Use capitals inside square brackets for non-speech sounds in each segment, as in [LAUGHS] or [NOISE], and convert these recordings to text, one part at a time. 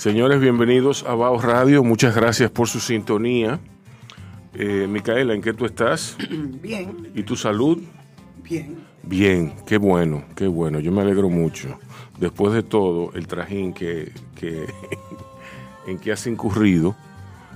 Señores, bienvenidos a Bao Radio. Muchas gracias por su sintonía. Eh, Micaela, ¿en qué tú estás? [CLEARS THROAT] Bien, ¿Y tu salud? bien. Bien, qué bueno, qué bueno. Yo me alegro mucho. Después de todo, el trajín que, que [LAUGHS] en que has incurrido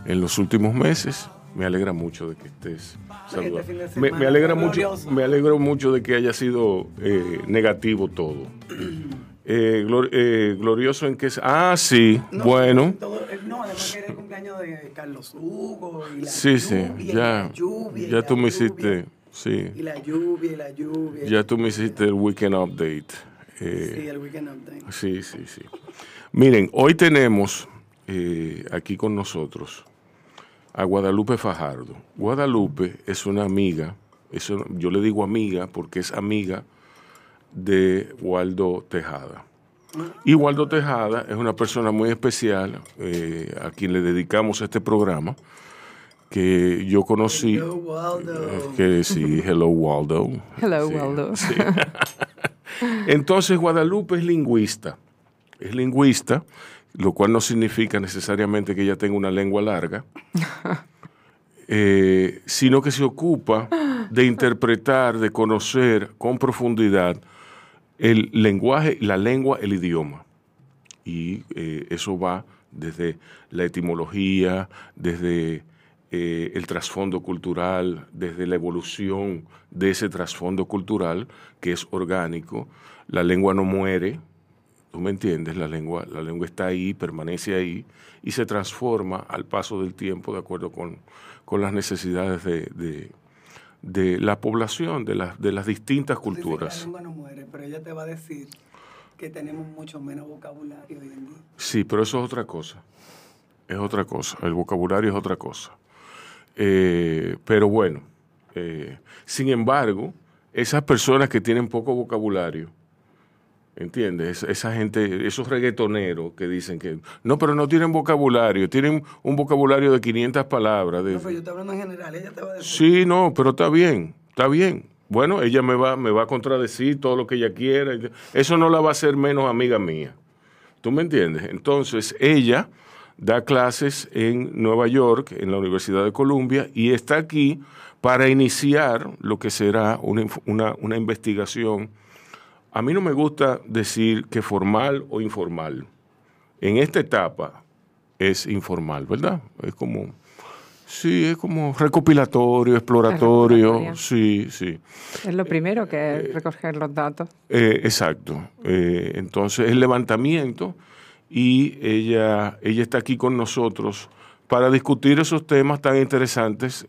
en los últimos meses, me alegra mucho de que estés saludable. de Me, alegra mucho, me alegro mucho de que haya sido eh, negativo todo. [CLEARS THROAT] Eh, glor- eh, glorioso en que es. Ah, sí, No, bueno. todo- eh, no, además que era el cumpleaños de Carlos Hugo y la Sí, sí, lluvia, y ya, lluvia, ya tú me hiciste, sí, Y la lluvia, y la lluvia. ya tú me hiciste el weekend update. Eh, Sí, el weekend update. Sí, sí, sí. Miren, hoy tenemos aquí con nosotros a Guadalupe Fajardo. Guadalupe es una amiga, eso, yo le digo amiga porque es amiga de Waldo Tejada. Y Waldo Tejada es una persona muy especial eh, a quien le dedicamos este programa que yo conocí. Hello, Waldo. eh, que sí, hello Waldo. Hello, Sí, Waldo. sí. Entonces Guadalupe es lingüista, es lingüista, lo cual no significa necesariamente que ella tenga una lengua larga, [LAUGHS] eh, sino que se ocupa de interpretar, de conocer con profundidad el lenguaje, la lengua, el idioma. Y eh, eso va desde la etimología, desde eh, el trasfondo cultural, desde la evolución de ese trasfondo cultural que es orgánico. La lengua no muere, ¿tú me entiendes? La lengua, la lengua está ahí, permanece ahí y se transforma al paso del tiempo de acuerdo con, con las necesidades de, de- de la población, de, las de las distintas culturas. La lengua no muere, pero ella te va a decir que tenemos mucho menos vocabulario hoy en día. Sí, pero eso es otra cosa. Es otra cosa. El vocabulario es otra cosa. Eh, pero bueno, eh, sin embargo, esas personas que tienen poco vocabulario, ¿entiendes? Es- Esa gente, esos reggaetoneros que dicen que no, pero no tienen vocabulario, tienen un vocabulario de 500 palabras. de- No, pero yo hablando en general, ella te va a decir. Sí, no, pero está bien, está bien. Bueno, ella me va, me va a contradecir todo lo que ella quiera. Eso no la va a hacer menos amiga mía. ¿Tú me entiendes? Entonces, ella da clases en Nueva York, en la Universidad de Columbia, y está aquí para iniciar lo que será una, una- una investigación. A mí no me gusta decir que formal o informal. En esta etapa es informal, ¿verdad? Es como, sí, es como recopilatorio, exploratorio, sí, sí. Es lo primero que es recoger los datos. Eh, exacto. Eh, entonces, el levantamiento y ella, ella está aquí con nosotros para discutir esos temas tan interesantes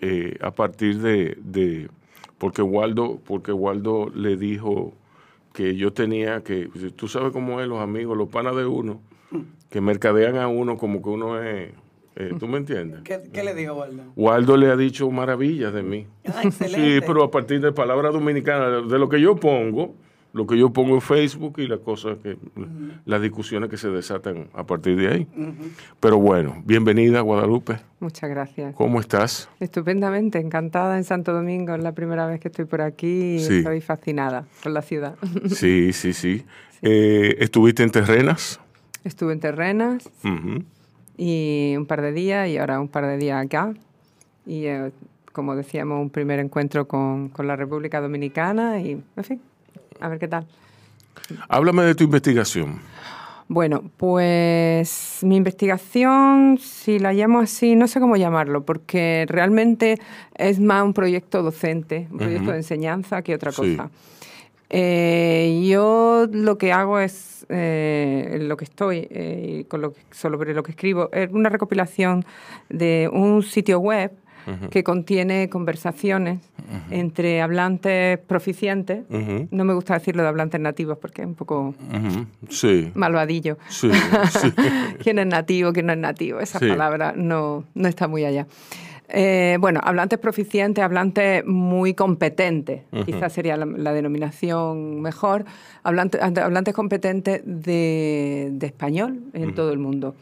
eh, a partir de, de- porque Waldo, porque Waldo le dijo que yo tenía que, tú sabes cómo es los amigos, los panas de uno, que mercadean a uno como que uno es, eh, ¿tú me entiendes? ¿Qué, qué le digo, Waldo? Waldo le ha dicho maravillas de mí. Ah, Sí, pero a partir de palabras dominicanas, de lo que yo pongo, lo que yo pongo en Facebook y las cosas que, las discusiones que se desatan a partir de ahí. Pero bueno, bienvenida Guadalupe. Muchas gracias. ¿Cómo estás? Estupendamente, encantada en Santo Domingo. Es la primera vez que estoy por aquí y Sí. estoy fascinada con la ciudad. Sí, sí, sí. Eh, ¿Estuviste en Terrenas? Estuve en Terrenas Ujú. y un par de días y ahora un par de días acá. Y eh, como decíamos, un primer encuentro con, con la República Dominicana y, en fin, a ver qué tal. Háblame de tu investigación. Bueno, pues mi investigación, si la llamo así, no sé cómo llamarlo, porque realmente es más un proyecto docente, un proyecto de enseñanza que otra Sí. cosa. Eh, yo lo que hago es, eh, lo que estoy, eh, con lo que, sobre lo que escribo, es una recopilación de un sitio web que contiene conversaciones entre hablantes proficientes. No me gusta decirlo de hablantes nativos porque es un poco. Sí, malvadillo. sí, sí. [LAUGHS] quién es nativo, quién no es nativo. Esa palabra no, no está muy allá. Eh, bueno, hablantes proficientes, hablantes muy competentes, quizás sería la, la denominación mejor, hablantes, hablantes competentes de, de español en todo el mundo.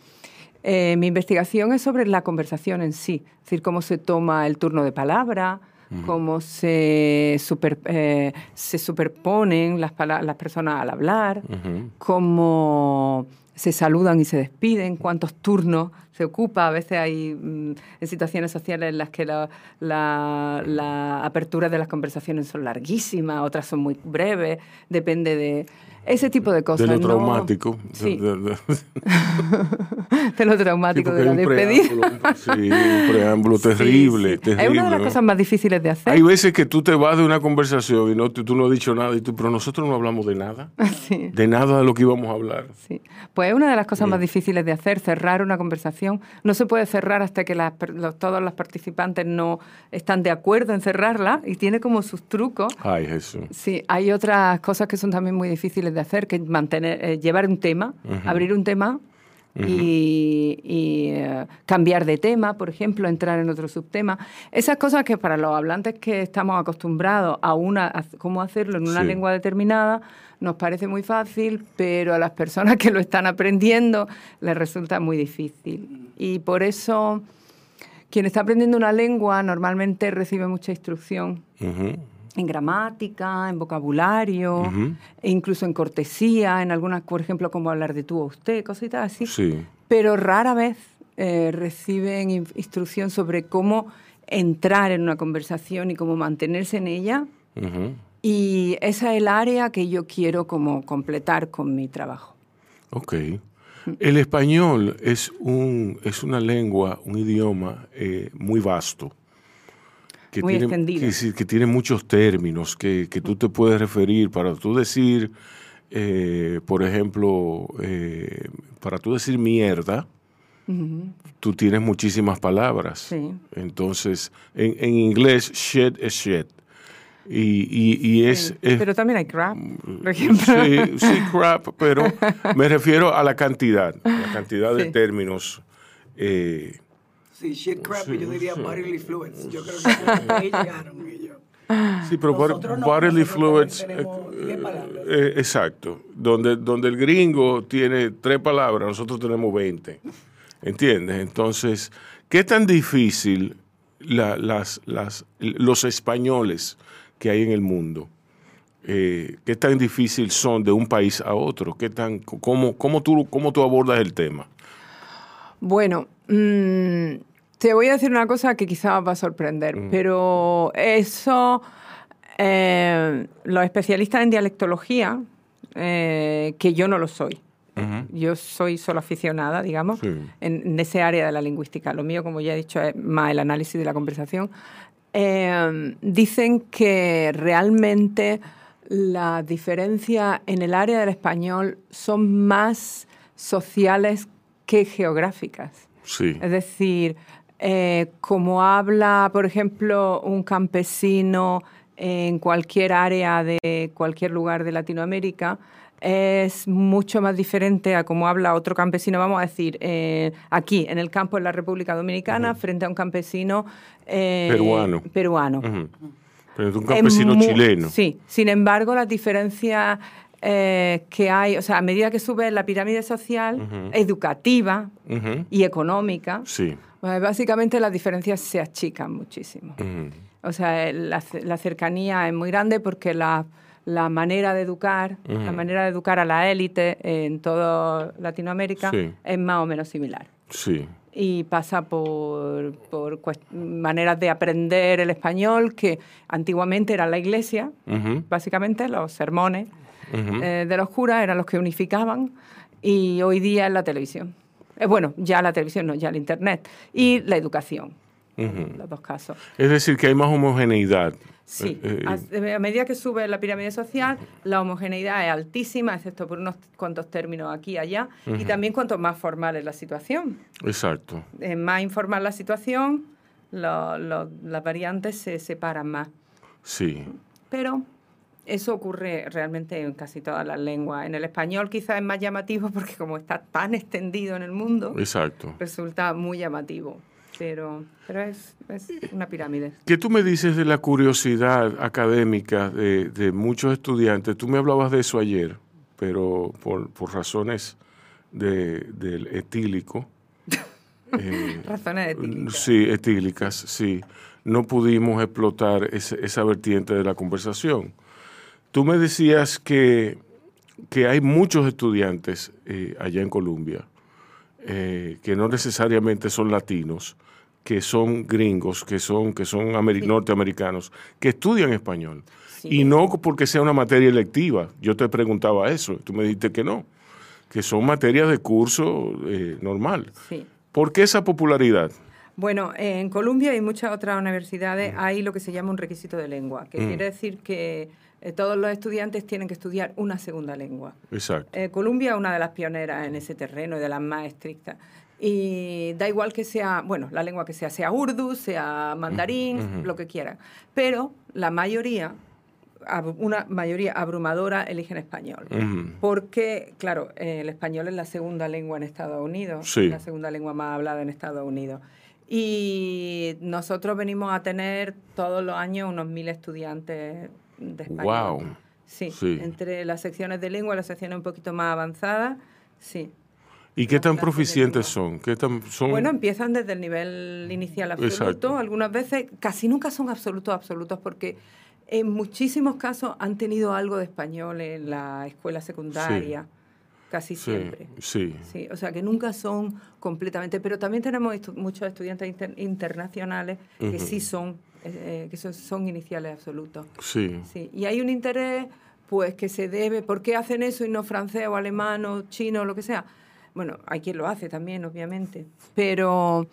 Eh, mi investigación es sobre la conversación en sí, es decir, cómo se toma el turno de palabra, cómo se, super- eh, se superponen las, las personas al hablar, cómo se saludan y se despiden, cuántos turnos se ocupa. A veces hay mm, en situaciones sociales en las que la, la, la apertura de las conversaciones son larguísimas, otras son muy breves, depende de ese tipo de De cosas. lo ¿no? traumático. Sí, De- de- de- [LAUGHS] de lo sí, traumático porque de la despedida. sí, un preámbulo [LAUGHS] Sí, terrible, sí. terrible. Es una de las ¿no? cosas más difíciles de hacer. Hay veces que tú te vas de una conversación y no, tú no has dicho nada, y tú, pero nosotros no hablamos de nada, [LAUGHS] Sí. de nada de lo que íbamos a hablar. Sí. Pues es una de las cosas más difíciles de hacer, cerrar una conversación. No se puede cerrar hasta que las los- todos los participantes no están de acuerdo en cerrarla y tiene como sus trucos. Ay, Jesús. Sí, hay otras cosas que son también muy difíciles de hacer, que mantener, eh, llevar un tema, abrir un tema y, y, eh, cambiar de tema, por ejemplo, entrar en otro subtema. Esas cosas que para los hablantes que estamos acostumbrados a una a cómo hacerlo en una Sí. lengua determinada nos parece muy fácil, pero a las personas [LAUGHS] que lo están aprendiendo les resulta muy difícil. Y por eso quien está aprendiendo una lengua normalmente recibe mucha instrucción Ujú. En gramática, en vocabulario, Ujú. e incluso en cortesía, en algunas, por ejemplo, como hablar de tú o usted, cositas así. Sí. Pero rara vez eh, reciben in- instrucción sobre cómo entrar en una conversación y cómo mantenerse en ella. Ujú. Y esa es el área que yo quiero como completar con mi trabajo. Ok. El español es, un, es una lengua, un idioma eh, muy vasto. Que Muy tiene. Que, tiene muchos términos que, que tú te puedes referir para tú decir, eh, por ejemplo, eh, para tú decir mierda, tú tienes muchísimas palabras. Sí. Entonces, en, en inglés, shit es shit. Y, y- y es, Sí. es- Pero también hay crap, por ejemplo. Sí, sí, crap, pero [LAUGHS] me refiero a la cantidad, a la cantidad de términos. eh, Sí, shit crap, y yo diría bodily fluids. Yo creo que ahí llegaron ellos. sí, pero Nosotros bodily fluids, tenemos eh, palabras. eh, exacto, donde, donde el gringo tiene tres palabras, nosotros tenemos 20, ¿entiendes? Entonces, ¿qué tan difícil la- las, las, los españoles que hay en el mundo? eh, ¿Qué tan difícil son de un país a otro? ¿Qué tan, cómo, cómo, tú, ¿Cómo tú abordas el tema? Bueno, mm, te voy a decir una cosa que quizás va a sorprender, pero eso, eh, los especialistas en dialectología, eh, que yo no lo soy, yo soy solo aficionada, digamos, Sí. en, en ese área de la lingüística. Lo mío, como ya he dicho, es más el análisis de la conversación. Eh, dicen que realmente las diferencias en el área del español son más sociales que geográficas. Sí. Es decir, eh, como habla, por ejemplo, un campesino en cualquier área de cualquier lugar de Latinoamérica, es mucho más diferente a cómo habla otro campesino, vamos a decir, eh, aquí, en el campo de la República Dominicana, frente a un campesino eh, Peruano. peruano. Pero de un es campesino chileno. Sí, sin embargo, las diferencias eh, que hay, o sea, a medida que sube la pirámide social, educativa y económica, Sí. Pues, básicamente las diferencias se achican muchísimo. Ujú. O sea, la, ce- la cercanía es muy grande porque la, la manera de educar, la Ujú. manera de educar a la élite en toda Latinoamérica Sí. es más o menos similar. Sí. Y pasa por, por maneras de aprender el español que antiguamente era la iglesia, básicamente los sermones eh, de los curas eran los que unificaban y hoy día es la televisión. Eh, bueno, ya la televisión, no, ya el internet. Y la educación, Ujú. los dos casos. Es decir, que hay más homogeneidad. Sí, Eh, eh, a, a medida que sube la pirámide social, la homogeneidad es altísima, excepto por unos cuantos términos aquí y allá, y también cuanto más formal es la situación. exacto. Eh, más informal la situación, lo- lo- las variantes se separan más. Sí. Pero eso ocurre realmente en casi todas las lenguas. En el español quizás es más llamativo [LAUGHS] porque como está tan extendido en el mundo, Exacto. resulta muy llamativo. Pero, pero es, es una pirámide. ¿Qué tú me dices de la curiosidad académica de, de muchos estudiantes? Tú me hablabas de eso ayer, pero por, por razones de, del etílico. [LAUGHS] eh, Razones etílicas. Sí, etílicas, sí. No pudimos explotar ese- esa vertiente de la conversación. Tú me decías que, que hay muchos estudiantes eh, allá en Colombia eh, que no necesariamente son latinos, que son gringos, que son, que son ameri- norteamericanos, que estudian español. Y no porque sea una materia electiva. Yo te preguntaba eso, tú me dijiste que no, que son materias de curso eh, normal. Sí. ¿Por qué esa popularidad? Bueno, en Colombia y muchas otras universidades hay lo que se llama un requisito de lengua, que Mm. quiere decir que eh, todos los estudiantes tienen que estudiar una segunda lengua. Exacto. Eh, Colombia es una de las pioneras en ese terreno y de las más estrictas. Y da igual que sea, bueno, la lengua que sea, sea urdu, sea mandarín, lo que quieran. Pero la mayoría, una mayoría abrumadora, eligen español. Porque, claro, eh, el español es la segunda lengua en Estados Unidos, Sí. la segunda lengua más hablada en Estados Unidos. Y nosotros venimos a tener todos los años unos mil estudiantes de español. Wow. Sí, Sí. entre las secciones de lengua las secciones un poquito más avanzadas, sí. ¿Y qué tan proficientes son? ¿Qué tan son? Bueno, empiezan desde el nivel inicial absoluto. Exacto. Algunas veces, casi nunca son absolutos absolutos porque en muchísimos casos han tenido algo de español en la escuela secundaria. Casi sí, siempre. sí. Sí, o sea que nunca son completamente, pero también tenemos estu- muchos estudiantes inter- internacionales que Ujú. sí son, eh, que son, son iniciales absolutos. Sí. Sí, y hay un interés, pues, que se debe, ¿por qué hacen eso y no francés o alemán o chino o lo que sea? Bueno, hay quien lo hace también, obviamente, pero,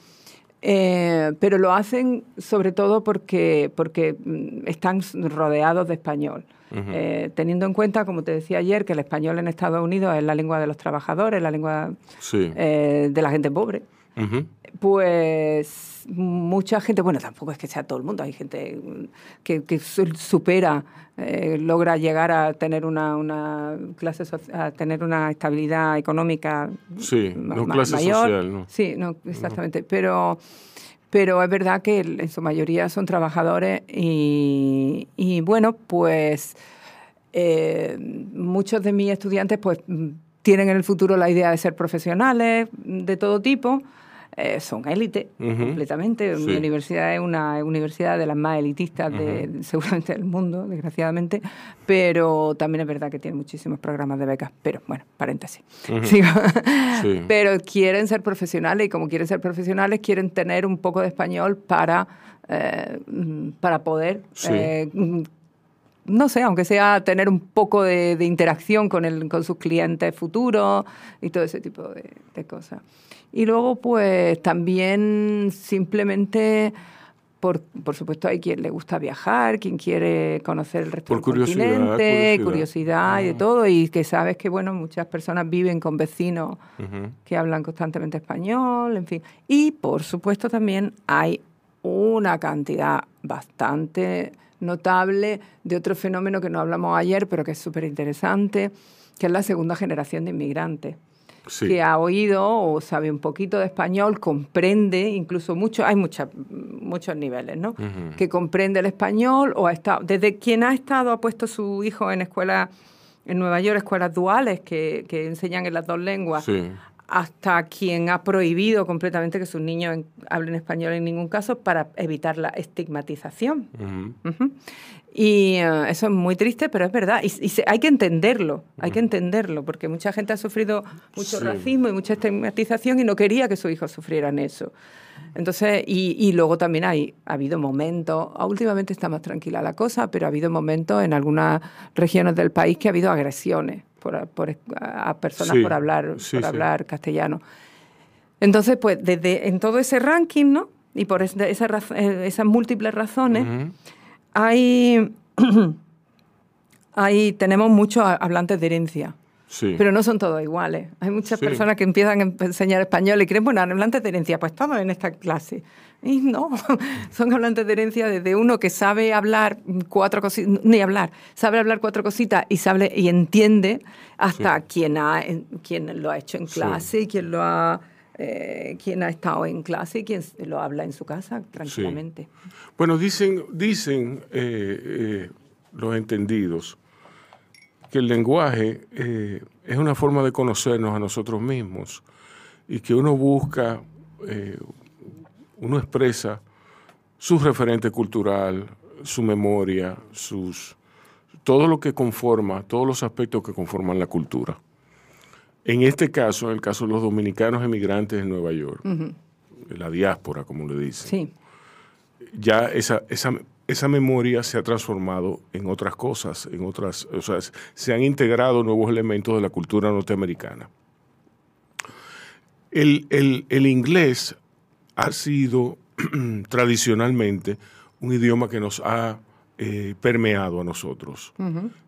eh, pero lo hacen sobre todo porque, porque mm, están rodeados de español. Eh, teniendo en cuenta, como te decía ayer, que el español en Estados Unidos es la lengua de los trabajadores, la lengua Sí. eh, de la gente pobre, Pues mucha gente, bueno, tampoco es que sea todo el mundo, hay gente que, que su- supera, eh, logra llegar a tener una, una clase, a tener una estabilidad económica Sí, ma- no clase mayor. social, ¿no? Sí, no, exactamente, pero, pero es verdad que en su mayoría son trabajadores y, y bueno, pues eh, muchos de mis estudiantes pues tienen en el futuro la idea de ser profesionales de todo tipo. Eh, son élite completamente. Mi Sí. universidad es una universidad de las más elitistas de, [LAUGHS] seguramente del mundo, desgraciadamente, pero también es verdad que tiene muchísimos programas de becas. Pero bueno, paréntesis. [LAUGHS] Sigo. Sí. Pero quieren ser profesionales y como quieren ser profesionales quieren tener un poco de español para, eh, para poder Sí. eh, no sé, aunque sea tener un poco de, de interacción con, el, con sus clientes futuros y todo ese tipo de, de cosas. Y luego, pues también simplemente, por, por supuesto, hay quien le gusta viajar, quien quiere conocer el resto Por del curiosidad, continente, curiosidad. curiosidad y de todo, y que sabes que, bueno, muchas personas viven con vecinos que hablan constantemente español, en fin. Y por supuesto también hay una cantidad bastante notable de otro fenómeno que no hablamos ayer, pero que es súper interesante, que es la segunda generación de inmigrantes. Sí. que ha oído o sabe un poquito de español, comprende, incluso mucho, hay mucha- muchos niveles, ¿no? Que comprende el español o ha estado, desde quien ha estado, ha puesto su hijo en escuelas, en Nueva York, escuelas duales que, que enseñan en las dos lenguas, Sí. hasta quien ha prohibido completamente que sus niños en- hablen español en ningún caso para evitar la estigmatización. Ujú. Y eh, eso es muy triste, pero es verdad. Y, y se- hay que entenderlo, hay que entenderlo, porque mucha gente ha sufrido mucho Sí. racismo y mucha estigmatización y no quería que sus hijos sufrieran eso. Entonces, y, y luego también hay, ha habido momentos, ah, últimamente está más tranquila la cosa, pero ha habido momentos en algunas regiones del país que ha habido agresiones por, por- a personas Sí, por hablar, sí, por hablar castellano. Entonces, pues desde en todo ese ranking, ¿no? Y por es- de esa raz- eh, esas múltiples razones, Ujú. Hay, [CLEARS THROAT] hay, tenemos muchos hablantes de herencia, Sí. pero no son todos iguales. Hay muchas Sí. personas que empiezan a enseñar español y creen, bueno, hablantes de herencia, pues todos en esta clase. Y no, [LAUGHS] son hablantes de herencia desde uno que sabe hablar cuatro cositas, ni hablar, sabe hablar cuatro cositas y sabe y entiende, hasta quien, ha, quien lo ha hecho en clase y quien lo ha... eh, quien ha estado en clase y quien lo habla en su casa tranquilamente. Bueno, dicen, eh, eh, los entendidos que el lenguaje eh, es una forma de conocernos a nosotros mismos y que uno busca, uno expresa su referente cultural, su memoria, sus, todo lo que conforma, todos los aspectos que conforman la cultura. En este caso, en el caso de los dominicanos emigrantes en Nueva York, la diáspora, como le dicen Sí, ya esa, esa, esa memoria se ha transformado en otras cosas, en otras, o sea, se han integrado nuevos elementos de la cultura norteamericana. El, el- el inglés ha sido [CLEARS THROAT] tradicionalmente un idioma que nos ha eh, permeado a nosotros,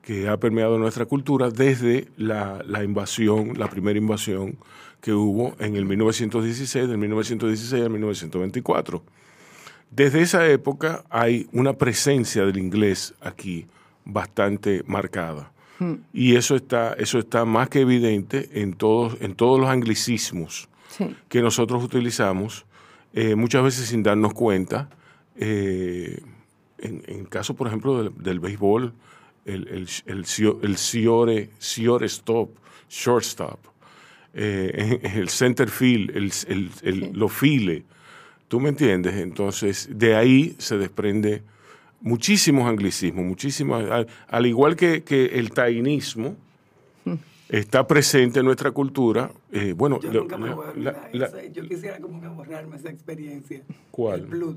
que ha permeado nuestra cultura desde la, la invasión, la primera invasión que hubo en el 1916, del 1916 al 1924. Desde esa época hay una presencia del inglés aquí bastante marcada. Y eso está, eso está más que evidente en todos, en todos los anglicismos sí. que nosotros utilizamos, eh, muchas veces sin darnos cuenta. eh, en, en caso, por ejemplo, del, del béisbol, el, el, el, el siore, siore stop, shortstop, eh, [LAUGHS] el center field, el, el, el- lo file. ¿Tú me entiendes? Entonces, de ahí se desprende muchísimos anglicismos, muchísimas, al, al igual que, que el tainismo está presente en nuestra cultura. eh, bueno, Yo nunca me la- voy a la- la-. Yo quisiera como que borrarme esa experiencia. ¿Cuál? El blood.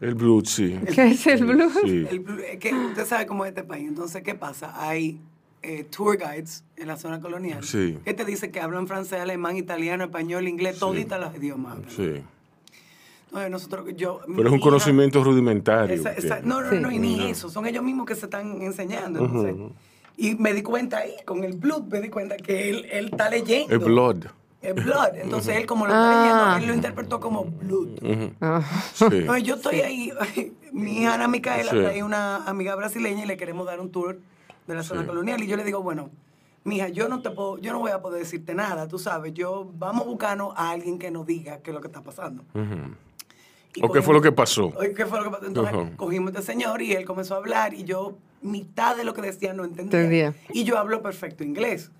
El blues, sí. [LAUGHS] ¿Qué es el blues? Sí. El blue- es que usted sabe cómo es este país. Entonces, ¿qué pasa? Hay eh, tour guides en la zona colonial Sí. que te dicen que hablan francés, alemán, italiano, español, inglés, toditas los idiomas. hablan. Sí. Entonces, nosotros, yo, Pero es un hija- conocimiento rudimentario. Esa- esa- que- no, no, Sí. no, y ni eso. Son ellos mismos que se están enseñando. entonces. Y me di cuenta ahí, con el blood, me di cuenta que él, él está leyendo. El blood. El blood. Entonces, él como lo Ah. está leyendo, él lo interpretó como blood. Ah, Sí. Entonces, yo estoy ahí, mi hija Ana Micaela Sí. trae una amiga brasileña y le queremos dar un tour de la zona Sí. colonial. Y yo le digo, bueno, mija, yo no te puedo, yo no voy a poder decirte nada, tú sabes. Yo, vamos a buscarnos a alguien que nos diga qué es lo que está pasando. Y ¿O qué fue lo que pasó? Oye, ¿Qué fue lo que pasó? Entonces, Ajá. cogimos a este señor y él comenzó a hablar y yo mitad de lo que decía no entendía. Entendía. Y yo hablo perfecto inglés.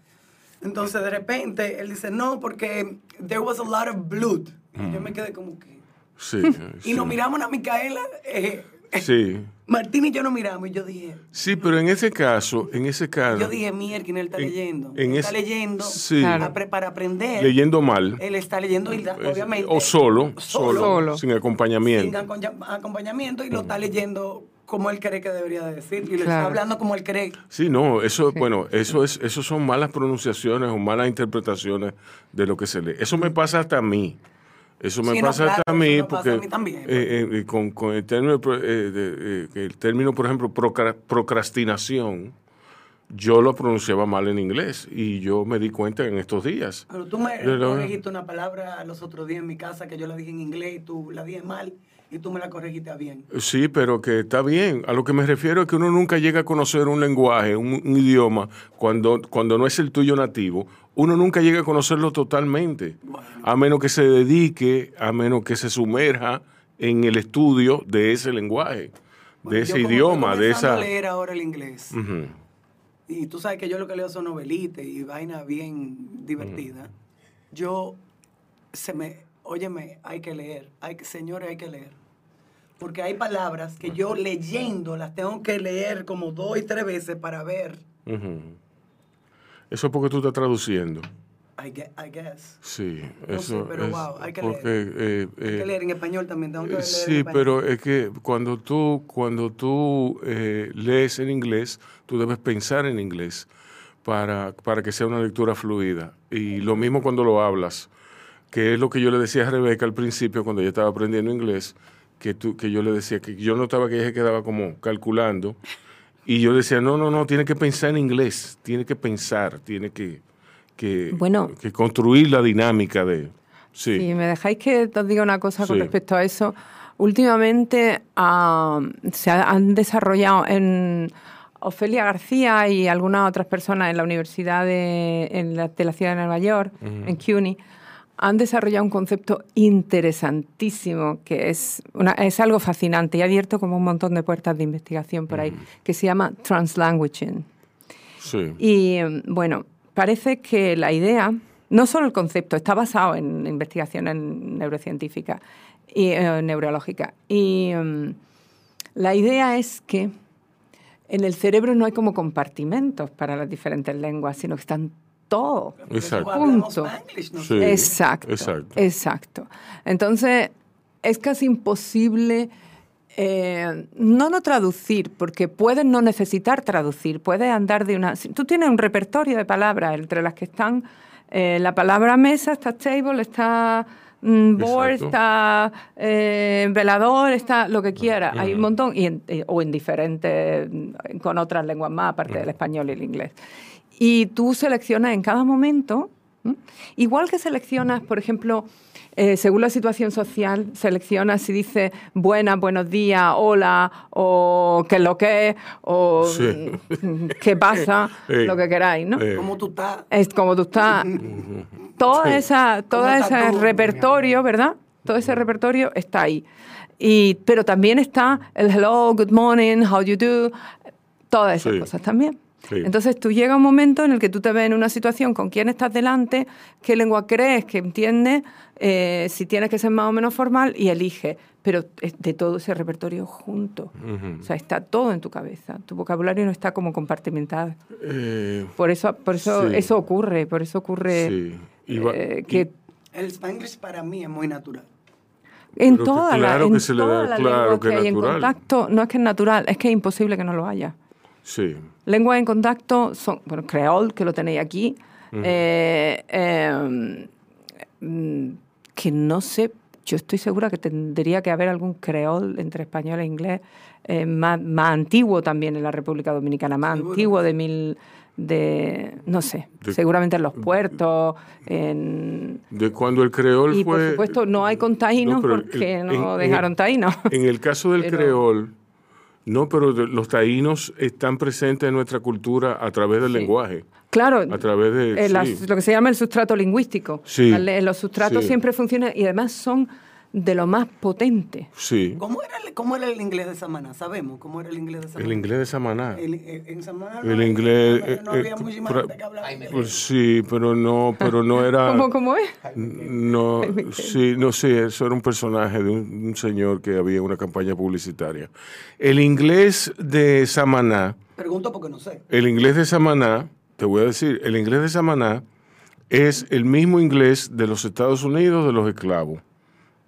Entonces, de repente, él dice, no, porque there was a lot of blood. Y yo me quedé como que... Sí. [LAUGHS] Y nos miramos a Micaela, eh, Sí. [LAUGHS] Martín y yo nos miramos y yo dije, Sí, pero en ese caso, en ese caso, yo dije, mierda, él está En- leyendo. en Él está ese- leyendo sí. Claro. a pre- para aprender. leyendo mal, Él está leyendo es- obviamente. o solo, solo, Solo. sin sin acompañamiento. acompaña- acompañamiento y lo está leyendo como él cree que debería de decir. Y lo está Claro. hablando como él cree. Sí, no, eso, bueno, eso es, eso son malas pronunciaciones o malas interpretaciones de lo que se lee. Eso me pasa hasta a mí. Eso me Sí, no, pasa claro, hasta a eso mí me pasa porque a mí también. pues. eh, eh, con, con el término, eh, de- eh, el término, por ejemplo, procra- procrastinación, yo lo pronunciaba mal en inglés y yo me di cuenta en estos días. Pero tú me corregiste una palabra los otros días en mi casa que yo la dije en inglés y tú la dije mal y tú me la corregiste bien. Sí, pero que está bien. A lo que me refiero es que uno nunca llega a conocer un lenguaje, un, un idioma, cuando, cuando no es el tuyo nativo uno nunca llega a conocerlo totalmente, a menos que se dedique, a menos que se sumerja en el estudio de ese lenguaje, de ese idioma, de esa... a leer ahora el inglés. Y tú sabes que yo lo que leo son novelitas y vainas bien divertidas. Yo, se me, óyeme, hay que leer, hay que, señores, hay que leer. Porque hay palabras que yo leyendo las tengo que leer como dos y tres veces para ver. Eso es porque tú estás traduciendo. I, gue- I guess. Sí, No sé, eso pero es wow, hay que porque, leer. eh, Hay que eh, leer en español también, tengo que leer en Sí, español. pero es que cuando tú, cuando tú eh, lees en inglés, tú debes pensar en inglés para, para que sea una lectura fluida. Y lo mismo cuando lo hablas, que es lo que yo le decía a Rebeca al principio cuando yo estaba aprendiendo inglés, que, tú, que yo le decía que yo notaba que ella se quedaba como calculando. Y yo decía, no, no, no, tiene que pensar en inglés, tiene que pensar, tiene que, que, Bueno. que construir la dinámica de... Sí. Si me dejáis que os diga una cosa con Sí. respecto a eso, últimamente ah, se ha- han desarrollado en Ofelia García y algunas otras personas en la Universidad de, en la, de la ciudad de Nueva York, en CUNY, han desarrollado un concepto interesantísimo que es, una- es algo fascinante y ha abierto como un montón de puertas de investigación por ahí, que se llama translanguaging. sí. Y eh, bueno, parece que la idea, no solo el concepto, está basado en investigación en neurocientífica y eh, neurológica. Y mm, la idea es que en el cerebro no hay como compartimentos para las diferentes lenguas, sino que están todos Exacto. Punto. Exacto, exacto. exacto. Entonces, es casi imposible eh, no no traducir, porque puedes no necesitar traducir, puedes andar de una... Tú tienes un repertorio de palabras entre las que están eh, la palabra mesa, está table, está mm, board, Exacto. está eh, velador, está lo que quiera. Hay un montón, y en- o en diferentes, con otras lenguas más, aparte del español y el inglés. Y tú seleccionas en cada momento, ¿m? igual que seleccionas, por ejemplo, eh, según la situación social, seleccionas si dice buenas, buenos días, hola, o qué es lo que es, o Sí. [LAUGHS] qué pasa, lo que queráis, ¿no? ¿Cómo tú estás? Es como tú estás. [LAUGHS] Toda esa, todo ¿Cómo estás ese tú? repertorio, ¿verdad? Todo ese repertorio está ahí. Y, pero también está el hello, good morning, how you do, todas esas Sí. cosas también. Sí. Entonces tú llega un momento en el que tú te ves en una situación con quién estás delante, qué lengua crees que entiendes, eh, si tienes que ser más o menos formal y eliges. Pero es de todo ese repertorio junto. O sea, está todo en tu cabeza. Tu vocabulario no está como compartimentado. Eh, Por eso, por eso Sí. eso ocurre, por eso ocurre sí. Y va- eh, y- que El Spanglish para mí es muy natural. en Pero que todas claro que en se le da- claro que que, es hay en natural. contacto, no es que es natural, es que es imposible que no lo haya. Sí. Lenguas en contacto son, bueno, creol, que lo tenéis aquí, eh, eh, mm, que no sé, yo estoy segura que tendría que haber algún creol entre español e inglés eh, más, más antiguo también en la República Dominicana, más Seguro. antiguo de mil, de, no sé, De- seguramente en los puertos, en... De cuando el creol Y fue... por supuesto no hay con taínos No, el- porque en- no en- dejaron taínos. En el caso del [LAUGHS] Pero- creol, no, pero los taínos están presentes en nuestra cultura a través del Sí. lenguaje, Claro, a través de... eh, las- lo que se llama el sustrato lingüístico. Sí. Los sustratos siempre funcionan y además son de lo más potente. Sí, ¿Cómo era, el, ¿Cómo era el inglés de Samaná? Sabemos cómo era el inglés de Samaná. el inglés de Samaná. El- eh, en Samaná El no- inglés, no, no eh, había eh, muchísima pra- gente que hablaba inglés. Pues sí, pero no, pero no era... ¿Cómo, cómo es? No, sí, no sé, eso era un personaje de un, un señor que había en una campaña publicitaria. El inglés de Samaná, Pregunto porque no sé. el inglés de Samaná, te voy a decir, el inglés de Samaná es el mismo inglés de los Estados Unidos de los esclavos.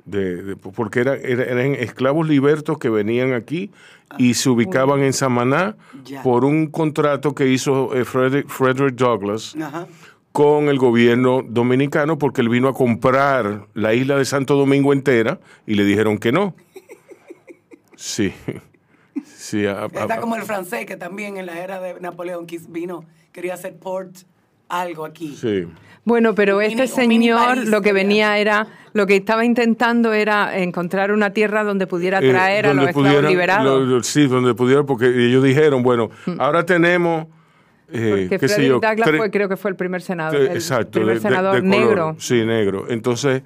De, de- porque era, era- eran esclavos libertos que venían aquí y se ubicaban en Samaná Ya. por un contrato que hizo eh, Frederick, Frederick Douglass Ajá. con el gobierno dominicano porque él vino a comprar la isla de Santo Domingo entera y le dijeron que no. Sí. Sí, a- a- Está como el francés que también en la era de Napoleón vino, quería hacer port algo aquí. sí. Bueno, pero Un este mini- señor París lo que venía era, lo que estaba intentando era encontrar una tierra donde pudiera Eh, traer a los esclavos pudieran- liberados. lo- lo- sí, donde pudieran, porque ellos dijeron, bueno, Mm. ahora tenemos eh, Porque qué sé yo, Douglass tre- fue, creo que fue el primer senador. Eh, el Exacto, primer de- de- senador de color. negro. Sí, negro. Entonces,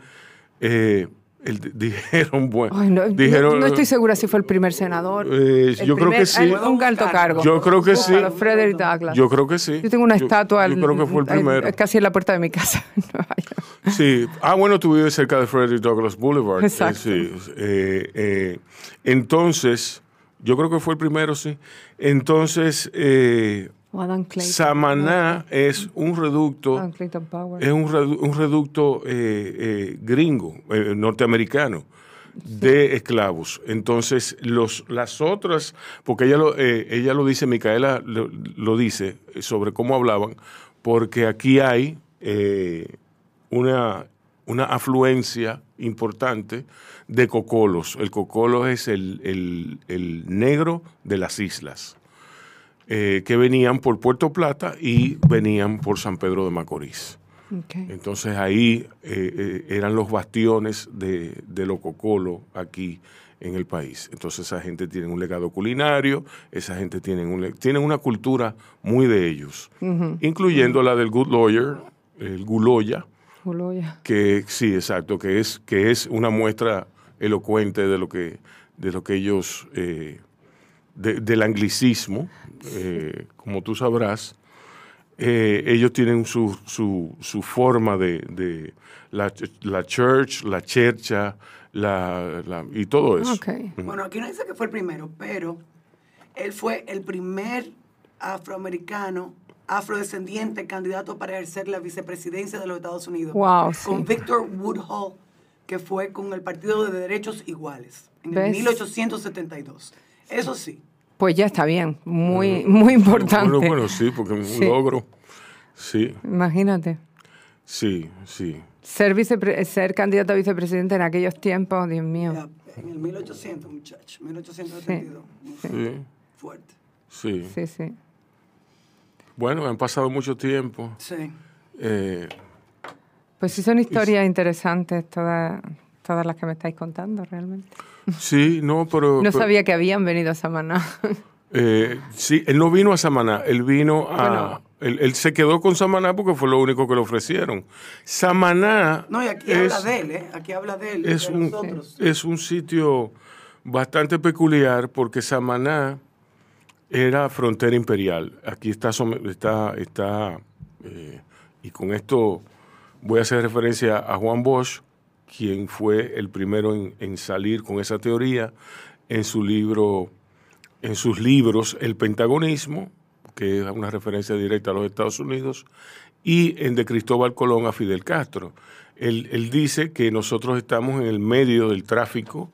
eh, el- [LAUGHS] dijeron, bueno, Ay, no, dijeron, no estoy segura si fue el primer senador. Eh, El yo creo que sí. el- Un alto cargo. Yo creo que sí. Búscalo, Frederick Douglass. Yo creo que sí. Yo tengo una Yo- estatua Yo, al- creo que fue el primero. casi en la puerta de mi casa. [LAUGHS] Sí. Ah, bueno, tú vives cerca de Frederick Douglass Boulevard. Eh, Exacto. sí. Eh, eh, entonces, yo creo que fue el primero, sí. Entonces, eh, O Adam Clayton. Samaná es un reducto Adam es un, redu- un reducto eh, eh, gringo, eh, norteamericano, de esclavos. Entonces, los, las otras, porque ella lo, eh, ella lo dice, Micaela lo, lo dice sobre cómo hablaban, porque aquí hay eh, una, una afluencia importante de cocolos. El cocolo es el, el- el negro de las islas eh, que venían por Puerto Plata y venían por San Pedro de Macorís. Entonces ahí eh, eh, eran los bastiones de, de lo cocolo aquí en el país. Entonces esa gente tiene un legado culinario, esa gente tiene un, tienen una cultura muy de ellos, incluyendo la del Good Lawyer, el Guloya, Uloya. que sí, exacto, que es, que es una muestra elocuente de lo que, de lo que ellos, eh, de- del anglicismo, eh, como tú sabrás, eh, ellos tienen su, su, su forma de, de la, ch- la church, la chercha, la, la- y todo eso. Bueno, aquí no dice que fue el primero, pero él fue el primer afroamericano, afrodescendiente candidato para ejercer la vicepresidencia de los Estados Unidos. Wow, sí. Con Victor Woodhull, que fue con el Partido de Derechos Iguales, en el ¿Ves? 1872. Eso sí. Pues ya está bien. Muy, muy importante. Bueno, bueno, sí, porque es un Sí. logro. Sí, Imagínate. sí, sí. Ser, vicepre- ser candidato a vicepresidente en aquellos tiempos, Dios mío. Ya, En el 1800, muchacho. 1872. Muy Sí, fuerte. sí. Sí, sí. Bueno, han pasado mucho tiempo. Sí. Eh, Pues sí son historias interesantes todas, todas las que me estáis contando realmente. Sí, no, pero... No pero- sabía que habían venido a Samaná. Eh, sí, él no vino a Samaná, él vino a... Bueno. él, él se quedó con Samaná porque fue lo único que le ofrecieron. Samaná No, y aquí es, habla de él, ¿eh? Aquí habla de él. es de un, nosotros. es un sitio bastante peculiar porque Samaná era frontera imperial. Aquí está, está, está eh, y con esto voy a hacer referencia a Juan Bosch, quien fue el primero en, salir con esa teoría en su libro, en sus libros El Pentagonismo, que es una referencia directa a los Estados Unidos, y en de Cristóbal Colón a Fidel Castro. Él, él dice que nosotros estamos en el medio del tráfico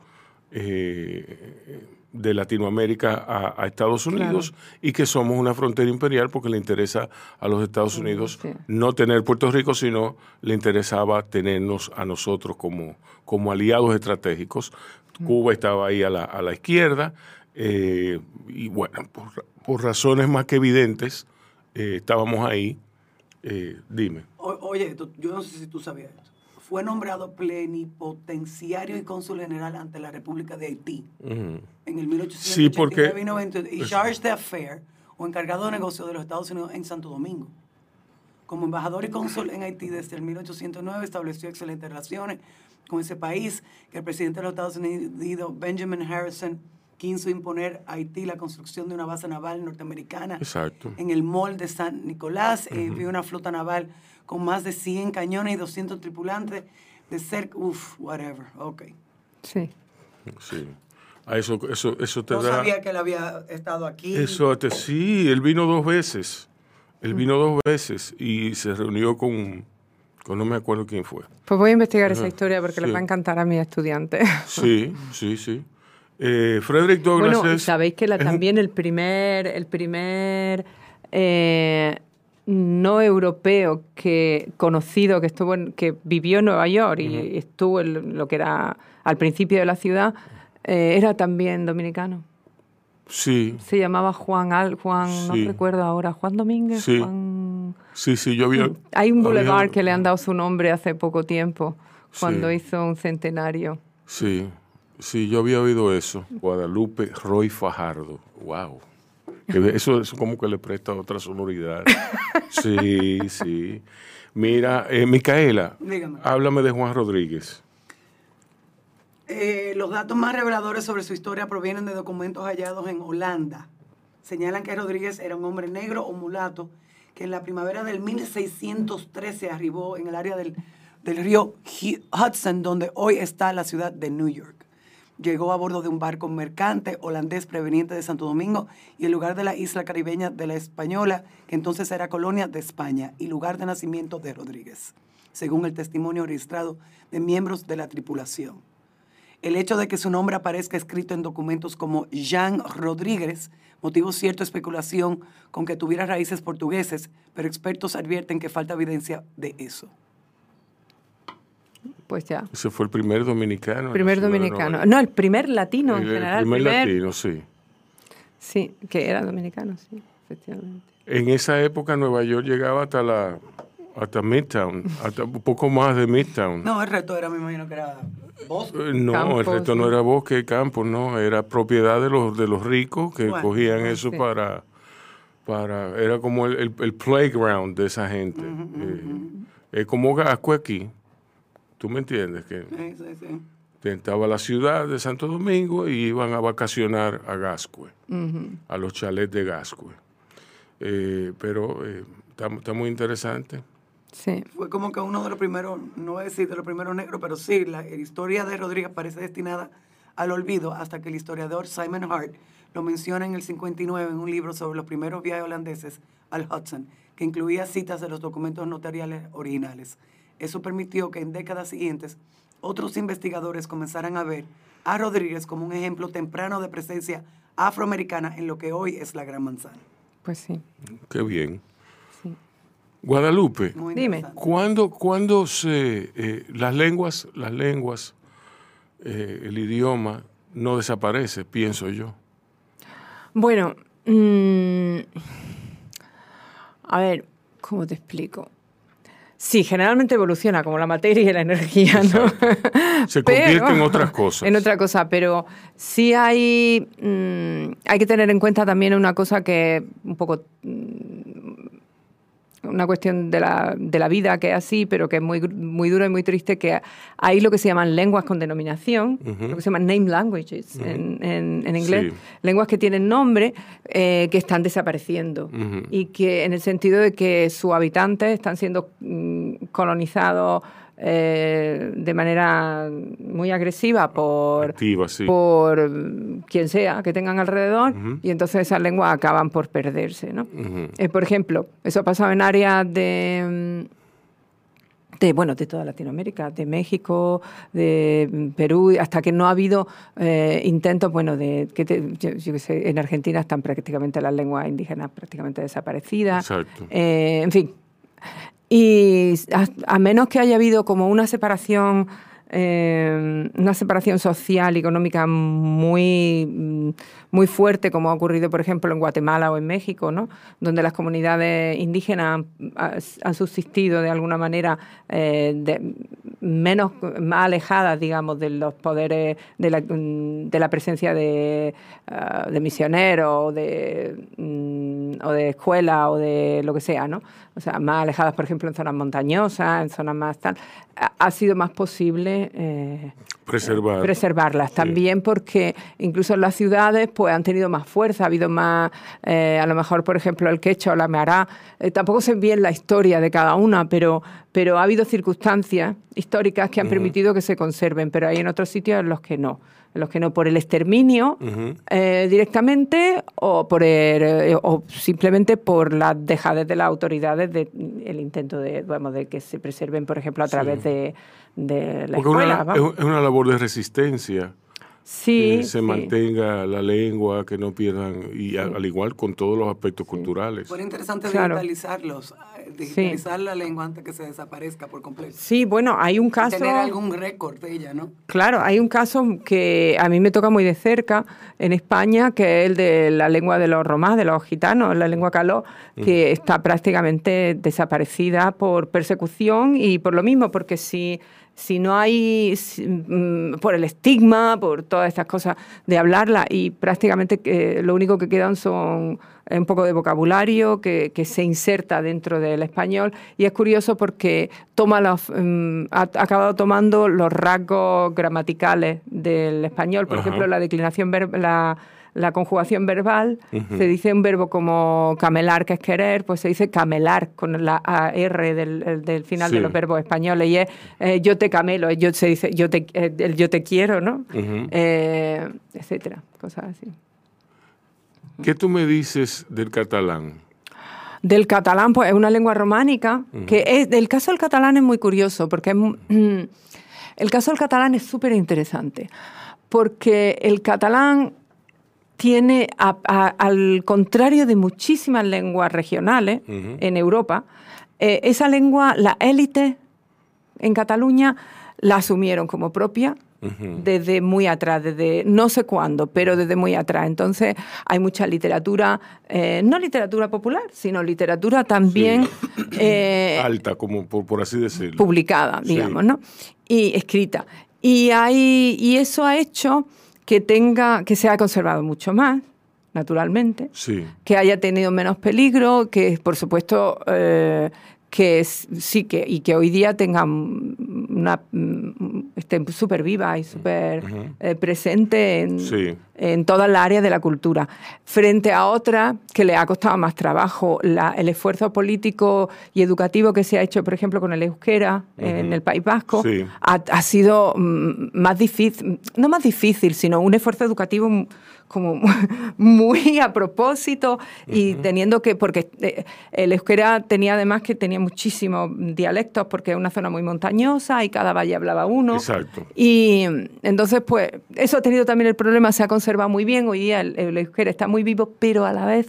eh, de Latinoamérica a, a Estados Unidos y que somos una frontera imperial porque le interesa a los Estados Unidos sí. no tener Puerto Rico, sino le interesaba tenernos a nosotros como, como aliados estratégicos. Cuba estaba ahí a la, a la izquierda eh, y bueno, por, por razones más que evidentes, eh, estábamos ahí. Eh, dime. O- oye, tú- yo no sé si tú sabías. Fue nombrado plenipotenciario y cónsul general ante la República de Haití en el 1889 Sí, porque- y 90, y charge de affair o encargado de negocio de los Estados Unidos en Santo Domingo. Como embajador y cónsul en Haití desde el 1809 estableció excelentes relaciones con ese país, que el presidente de los Estados Unidos, Benjamin Harrison, quiso imponer a Haití la construcción de una base naval norteamericana Exacto. en el mall de San Nicolás. eh, vi una flota naval con más de 100 cañones y 200 tripulantes de cerca. Uf, whatever. Ok. Sí. Sí. A eso, eso, eso te No da. sabía que él había estado aquí. Eso te, sí, él vino dos veces. Él vino dos veces y se reunió con, con no me acuerdo quién fue. Pues voy a investigar esa historia porque sí. les va a encantar a mis estudiantes. Sí, sí, sí. Eh, Frederick Douglass Bueno, es. sabéis que la- también el primer, el primer eh, no europeo que conocido que estuvo en- que vivió en Nueva York y estuvo en lo que era al principio de la ciudad eh, era también dominicano. Sí, Se llamaba Juan Al, Juan, no recuerdo ahora, Juan Domínguez, Sí. Juan. sí, sí, yo había. Hay un había- boulevard que le han dado su nombre hace poco tiempo, cuando Sí. hizo un centenario. Sí, sí, yo había oído eso. Guadalupe Roy Fajardo. Wow. Eso, eso como que le presta otra sonoridad. [LAUGHS] Sí, sí. Mira, eh, Micaela, Dígame. háblame de Juan Rodríguez. Eh, los datos más reveladores sobre su historia provienen de documentos hallados en Holanda. Señalan que Rodríguez era un hombre negro o mulato que en la primavera del 1613 arribó en el área del, del río Hu- Hudson, donde hoy está la ciudad de New York. Llegó a bordo de un barco mercante holandés proveniente de Santo Domingo y el lugar de la isla caribeña de la Española, que entonces era colonia de España y lugar de nacimiento de Rodríguez, según el testimonio registrado de miembros de la tripulación. El hecho de que su nombre aparezca escrito en documentos como Jean Rodríguez motivó cierta especulación con que tuviera raíces portugueses, pero expertos advierten que falta evidencia de eso. Pues ya. Ese fue el primer dominicano. en Primer dominicano. No, el primer latino en el, el general. primer primer- latino, sí. Sí, que era dominicano, sí, efectivamente. En esa época Nueva York llegaba hasta la hasta Midtown, hasta un poco más de Midtown. No, el resto era, me imagino que era Boston. Eh, No, Campos, el resto no era bosque, campo, no, era propiedad de los de los ricos que Bueno, cogían eso sí. para para era como el, el- el playground de esa gente. Eh, Es como Gascue aquí. ¿Tú me entiendes? Que Sí, sí, sí. estaba la ciudad de Santo Domingo y iban a vacacionar a Gascue, a los chalets de Gascue. Eh, pero eh, está, está muy interesante. Sí. Fue como que uno de los primeros, no voy a decir de los primeros negros, pero sí, la, la historia de Rodríguez parece destinada al olvido hasta que el historiador Simon Hart lo menciona en el 59 en un libro sobre los primeros viajes holandeses al Hudson, que incluía citas de los documentos notariales originales. Eso permitió que en décadas siguientes otros investigadores comenzaran a ver a Rodríguez como un ejemplo temprano de presencia afroamericana en lo que hoy es la Gran Manzana. Pues sí. Qué bien. Sí. Guadalupe, Muy Dime. ¿cuándo, cuándo se eh, las lenguas, las lenguas, eh, el idioma no desaparece, pienso yo? Bueno, mm, a ver, ¿cómo te explico? Sí, generalmente evoluciona como la materia y la energía, ¿no? [LAUGHS] Se Pero- convierte en otras cosas. En otra cosa, pero sí hay, mm, hay que tener en cuenta también una cosa que un poco mm, una cuestión de la, de la vida que es así, pero que es muy, muy dura y muy triste, que hay lo que se llaman lenguas con denominación, lo que se llaman name languages en, en- en inglés, Sí. lenguas que tienen nombre, eh, que están desapareciendo. Y que en el sentido de que sus habitantes están siendo mm, colonizados eh, de manera muy agresiva por, Activa, sí. por quien sea que tengan alrededor y entonces esas lenguas acaban por perderse. ¿no? Eh, por ejemplo, eso ha pasado en áreas de, de, bueno, de toda Latinoamérica, de México, de Perú, hasta que no ha habido eh, intentos, bueno, de que te- yo, yo sé, en Argentina están prácticamente las lenguas indígenas prácticamente desaparecidas. Exacto. Eh, en fin. Y a, menos que haya habido como una separación, eh, una separación social y económica muy, mm, muy fuerte, como ha ocurrido, por ejemplo, en Guatemala o en México, ¿no? donde las comunidades indígenas han, subsistido de alguna manera eh, menos, más alejadas, digamos, de los poderes, de la, mm, de la presencia de, ah, de misioneros o de, mm, o de escuelas o de lo que sea, ¿no? O sea, más alejadas, por ejemplo, en zonas montañosas, en zonas más tal, ha, ha sido más posible eh, Preservar. preservarlas. Sí. También porque incluso en las ciudades pues han tenido más fuerza, ha habido más, eh, a lo mejor, por ejemplo, el quechua o la meará. eh, tampoco sé bien la historia de cada una, pero, pero ha habido circunstancias históricas que han permitido que se conserven, pero hay en otros sitios en los que no. En los que no por el exterminio eh, directamente o por el, eh, o simplemente por las dejadez de las autoridades de el intento de, vamos, de que se preserven, por ejemplo, a través de, de la Porque escuela. una- es una labor de resistencia. Sí, que se sí. mantenga la lengua, que no pierdan, y al igual con todos los aspectos culturales. Fue interesante Claro. digitalizarlos, digitalizar la lengua antes que se desaparezca por completo. Sí, bueno, hay un caso. Tener algún récord de ella, ¿no? Claro, hay un caso que a mí me toca muy de cerca en España, que es el de la lengua de los romás, de los gitanos, la lengua caló, que está prácticamente desaparecida por persecución y por lo mismo, porque si, si no hay, mm, por el estigma, por todas estas cosas de hablarla, y prácticamente eh, lo único que quedan son un poco de vocabulario que, se inserta dentro del español, y es curioso porque toma los, mm, ha, acabado tomando los rasgos gramaticales del español, por ejemplo, la declinación la la conjugación verbal, se dice un verbo como camelar, que es querer, pues se dice camelar con la AR del, del final de los verbos españoles. Y es eh, yo te camelo, yo, se dice yo te, eh, yo te quiero, ¿no? Eh, etcétera, cosas así. ¿Qué tú me dices del catalán? Del catalán, pues es una lengua románica, que es, el caso del catalán es muy curioso, porque [CLEARS THROAT] el caso del catalán es súper interesante, porque el catalán tiene, al contrario de muchísimas lenguas regionales en Europa, eh, esa lengua, la élite en Cataluña, la asumieron como propia desde muy atrás, desde no sé cuándo, pero desde muy atrás. Entonces hay mucha literatura, eh, no literatura popular, sino literatura también... [COUGHS] Eh, Alta, como por, así decirlo. Publicada, digamos, ¿no? Y escrita. Y, hay, y eso ha hecho que tenga, que se ha conservado mucho más, naturalmente, que haya tenido menos peligro, que por supuesto eh, que sí que y que hoy día tenga una mm, esté súper viva y súper eh, presente en, en toda la área de la cultura. Frente a otra que le ha costado más trabajo el esfuerzo político y educativo que se ha hecho por ejemplo con el euskera en el País Vasco ha, sido mm, más difícil no más difícil sino un esfuerzo educativo como [LAUGHS] muy a propósito y teniendo que, porque eh, el euskera tenía además que tenía muchísimos dialectos porque es una zona muy montañosa y cada valle hablaba uno. Exacto. Y entonces, pues, eso ha tenido también el problema, se ha conservado muy bien, hoy día el, euskera está muy vivo, pero a la vez,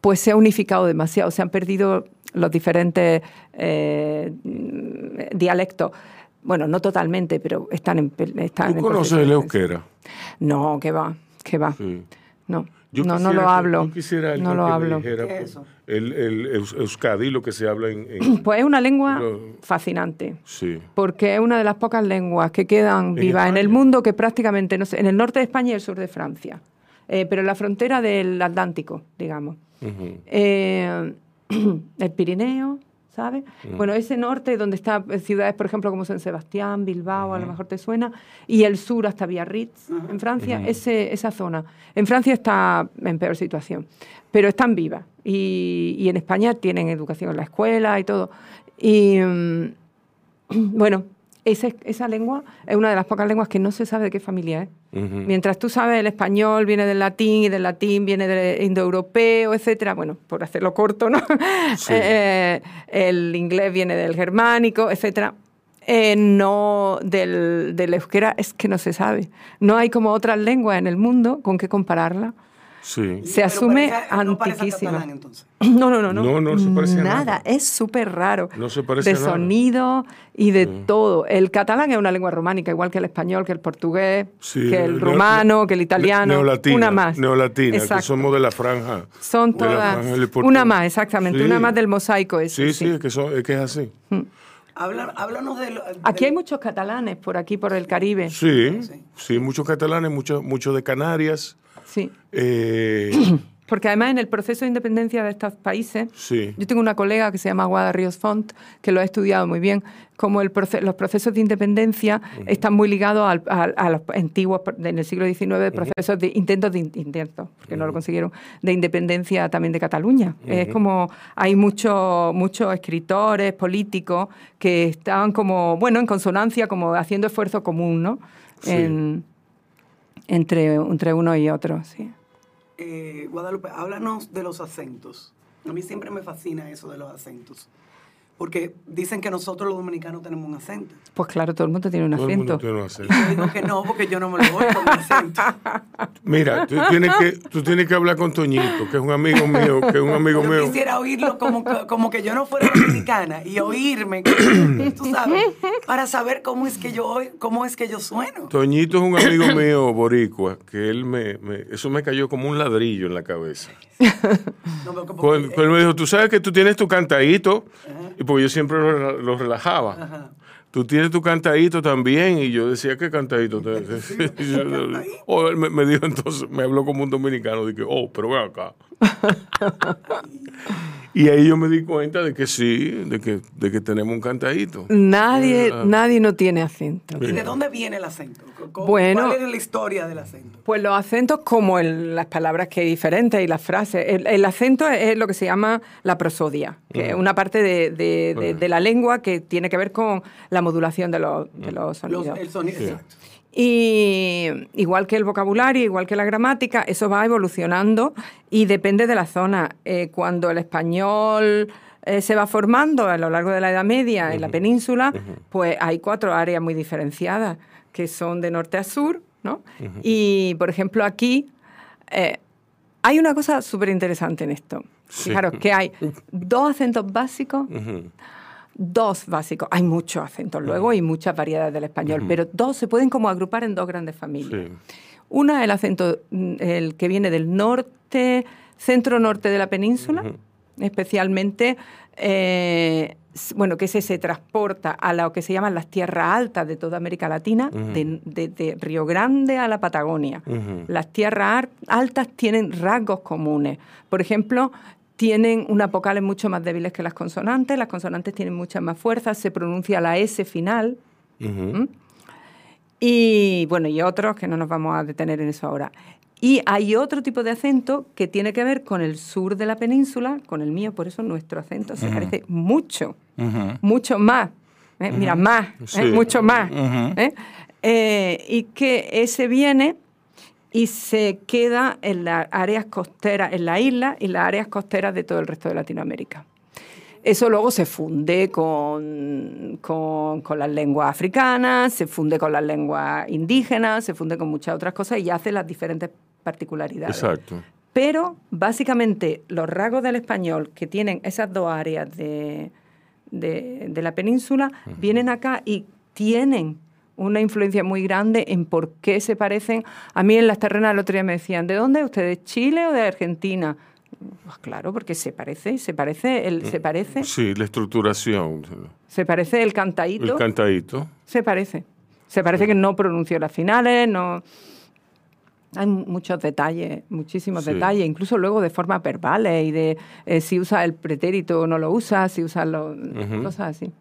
pues se ha unificado demasiado, se han perdido los diferentes eh, dialectos. Bueno, no totalmente, pero están en... Están ¿Tú conoces el euskera? No, que va que va. No. no, no lo hablo. Yo quisiera no lo hablo. El, el, euskadi, lo que se habla en, [CLEARS THROAT] Pues es una lengua fascinante. Sí. Porque es una de las pocas lenguas que quedan vivas en el mundo que prácticamente, no sé, en el norte de España y el sur de Francia. Eh, pero en la frontera del Atlántico, digamos. Eh, [CLEARS THROAT] el Pirineo, ¿sabes? Bueno, ese norte donde están ciudades, por ejemplo, como San Sebastián, Bilbao, a lo mejor te suena, y el sur hasta Biarritz, en Francia, ese, esa zona. En Francia está en peor situación, pero están vivas. Y, y en España tienen educación en la escuela y todo. Y mm, [CLEARS THROAT] bueno, esa, lengua es una de las pocas lenguas que no se sabe de qué familia es. Mientras tú sabes el español viene del latín y del latín viene del indoeuropeo, etcétera, bueno, por hacerlo corto, ¿no? [LAUGHS] Eh, el inglés viene del germánico, etcétera. Eh, no del, del euskera es que no se sabe. No hay como otras lenguas en el mundo con qué compararla. Se asume antiquísima. [LAUGHS] No, no, no, no. No, no se parece nada. nada. Es súper raro. No se parece De sonido y de todo. El catalán es una lengua románica, igual que el español, que el portugués, que el rumano, que el italiano. Neolatina, una más. Neolatina, que somos de la franja. Son todas. una más, exactamente. Una más del mosaico ese. Sí, sí, es, que es, que es así. Mm. háblanos de, Aquí hay muchos catalanes, por aquí, por el Caribe. Sí, sí, muchos catalanes, muchos mucho de Canarias. Sí. Eh, [CLEARS THROAT] Porque además en el proceso de independencia de estos países, yo tengo una colega que se llama Guada Ríos Font, que lo ha estudiado muy bien, como el los procesos de independencia están muy ligados a, los antiguos, en el siglo XIX, procesos de intentos de intentos, porque no lo consiguieron, de independencia también de Cataluña. Es como, hay muchos muchos escritores, políticos, que estaban como, bueno, en consonancia, como haciendo esfuerzo común, ¿no? Entre, entre uno y otro, sí. Eh, Guadalupe, háblanos de los acentos. A mí siempre me fascina eso de los acentos. Porque dicen que nosotros los dominicanos tenemos un acento. Pues claro, todo el mundo tiene un acento. tiene un acento. yo digo que no, porque yo no me lo voy con acento. [LAUGHS] Mira, tú tienes, que, tú tienes que hablar con Toñito, que es un amigo mío, que es un amigo yo mío. quisiera oírlo como que, como que yo no fuera [COUGHS] dominicana y oírme, tú sabes, para saber cómo es que yo cómo es que yo sueno. Toñito es un amigo mío boricua, que él me, me eso me cayó como un ladrillo en la cabeza. Pues, él me dijo, tú sabes que tú tienes tu cantadito, y porque yo siempre lo, relajaba. tú tienes tu cantadito también. Y yo decía, ¿qué [LAUGHS] [LAUGHS] cantadito? oh, él me, me, dijo entonces, me habló como un dominicano. Dije, oh, pero ven acá. Y ahí yo me di cuenta de que sí, de que, de que tenemos un cantadito. Nadie, ah. nadie no tiene acento. ¿Y de dónde viene el acento? Bueno, ¿Cuál es la historia del acento? Pues los acentos como las palabras que hay diferentes y las frases. El, acento es, lo que se llama la prosodia, que es una parte de, de, la lengua que tiene que ver con la modulación de los, de los sonidos. el sonido, exacto. Y igual que el vocabulario, igual que la gramática, eso va evolucionando y depende de la zona. Eh, cuando el español eh, se va formando a lo largo de la Edad Media en la península, pues hay cuatro áreas muy diferenciadas que son de norte a sur, ¿no? Y, por ejemplo, aquí eh, hay una cosa súper interesante en esto. Fijaros que hay [LAUGHS] dos acentos básicos dos básicos. Hay muchos acentos luego y muchas variedades del español, pero dos se pueden como agrupar en dos grandes familias. Una, el acento mm, el que viene del norte, centro-norte de la península, especialmente, eh, bueno, que ese se transporta a lo que se llaman las tierras altas de toda América Latina, de, Río Grande a la Patagonia. Las tierras altas tienen rasgos comunes. Por ejemplo, tienen unas vocales mucho más débiles que las consonantes, las consonantes tienen mucha más fuerza, se pronuncia la S final. Y bueno, y otros que no nos vamos a detener en eso ahora. Y hay otro tipo de acento que tiene que ver con el sur de la península, con el mío, por eso nuestro acento se parece mucho, mucho más. ¿eh? Mira, más, ¿eh? mucho más. ¿eh? y que ese viene y se queda en las áreas costeras, en la isla y las áreas costeras de todo el resto de Latinoamérica. Eso luego se funde con, con, las lenguas africanas, se funde con las lenguas indígenas, se funde con muchas otras cosas y hace las diferentes particularidades. Exacto. Pero básicamente los rasgos del español que tienen esas dos áreas de, de, la península vienen acá y tienen una influencia muy grande en por qué se parecen. A mí en las terrenas el otro día me decían, ¿de dónde ustedes? ¿Chile o de Argentina? Pues claro, porque se parece, se parece, el, se parece. Sí, la estructuración. Se parece el cantadito. El cantadito. Se parece. Se parece que no pronunció las finales, no. Hay muchos detalles, muchísimos detalles, incluso luego de forma verbales y de eh, si usa el pretérito o no lo usa, si usa los, cosas así.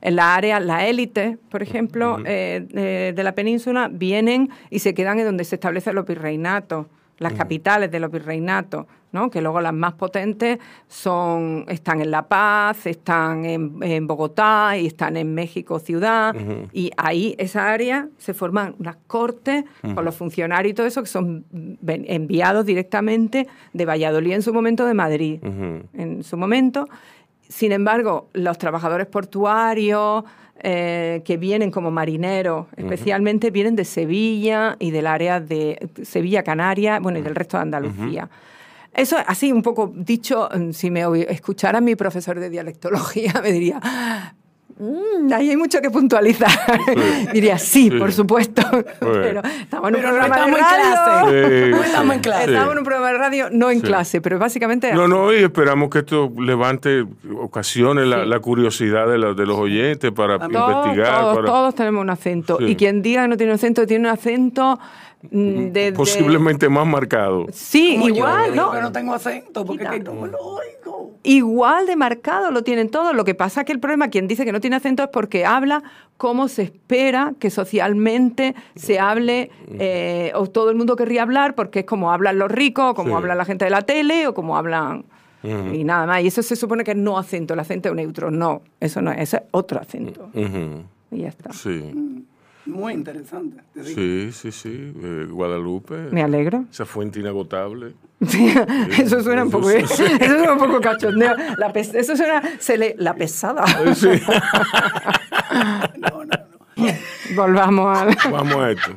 En la área, la élite, por ejemplo, eh, de, la península, vienen y se quedan en donde se establecen los virreinatos, las capitales de los virreinatos, ¿no? que luego las más potentes son, están en La Paz, están en, Bogotá y están en México ciudad. Y ahí, esa área, se forman unas cortes con los funcionarios y todo eso que son enviados directamente de Valladolid en su momento, de Madrid en su momento sin embargo, los trabajadores portuarios eh, que vienen como marineros, especialmente, vienen de Sevilla y del área de Sevilla, Canaria, bueno, y del resto de Andalucía. Eso, así un poco dicho, si me escuchara mi profesor de dialectología, [LAUGHS] me diría, Mm, ahí hay mucho que puntualizar. Diría, sí, por supuesto. Pero estamos en un programa de radio. no estamos en clase. Estamos en un programa de radio, no en clase, pero básicamente. No, no, y esperamos que esto levante, ocasione la, curiosidad de, de, los oyentes para investigar. Todos, todos tenemos un acento. Y quien diga que no tiene un acento, tiene un acento. Mm, de, Posiblemente más marcado. Sí, igual, ¿no? no tengo acento, porque no me lo oigo. Igual de marcado lo tienen todos. Lo que pasa es que el problema, quien dice que no tiene acento es porque habla como se espera que socialmente se hable, eh, o todo el mundo querría hablar, porque es como hablan los ricos, como habla la gente de la tele, o como hablan... Y nada más. Y eso se supone que es no acento, el acento neutro. No, eso no es, ese es otro acento. Y ya está. Sí. Muy interesante. Sí, sí, sí. Eh, Guadalupe. Me alegro. Esa fuente inagotable. [LAUGHS] eso suena un poco, eso suena un poco cachondeo. La eso suena, se le, la pesada. Sí. no, no, no. Volvamos a... [LAUGHS] Vamos a esto.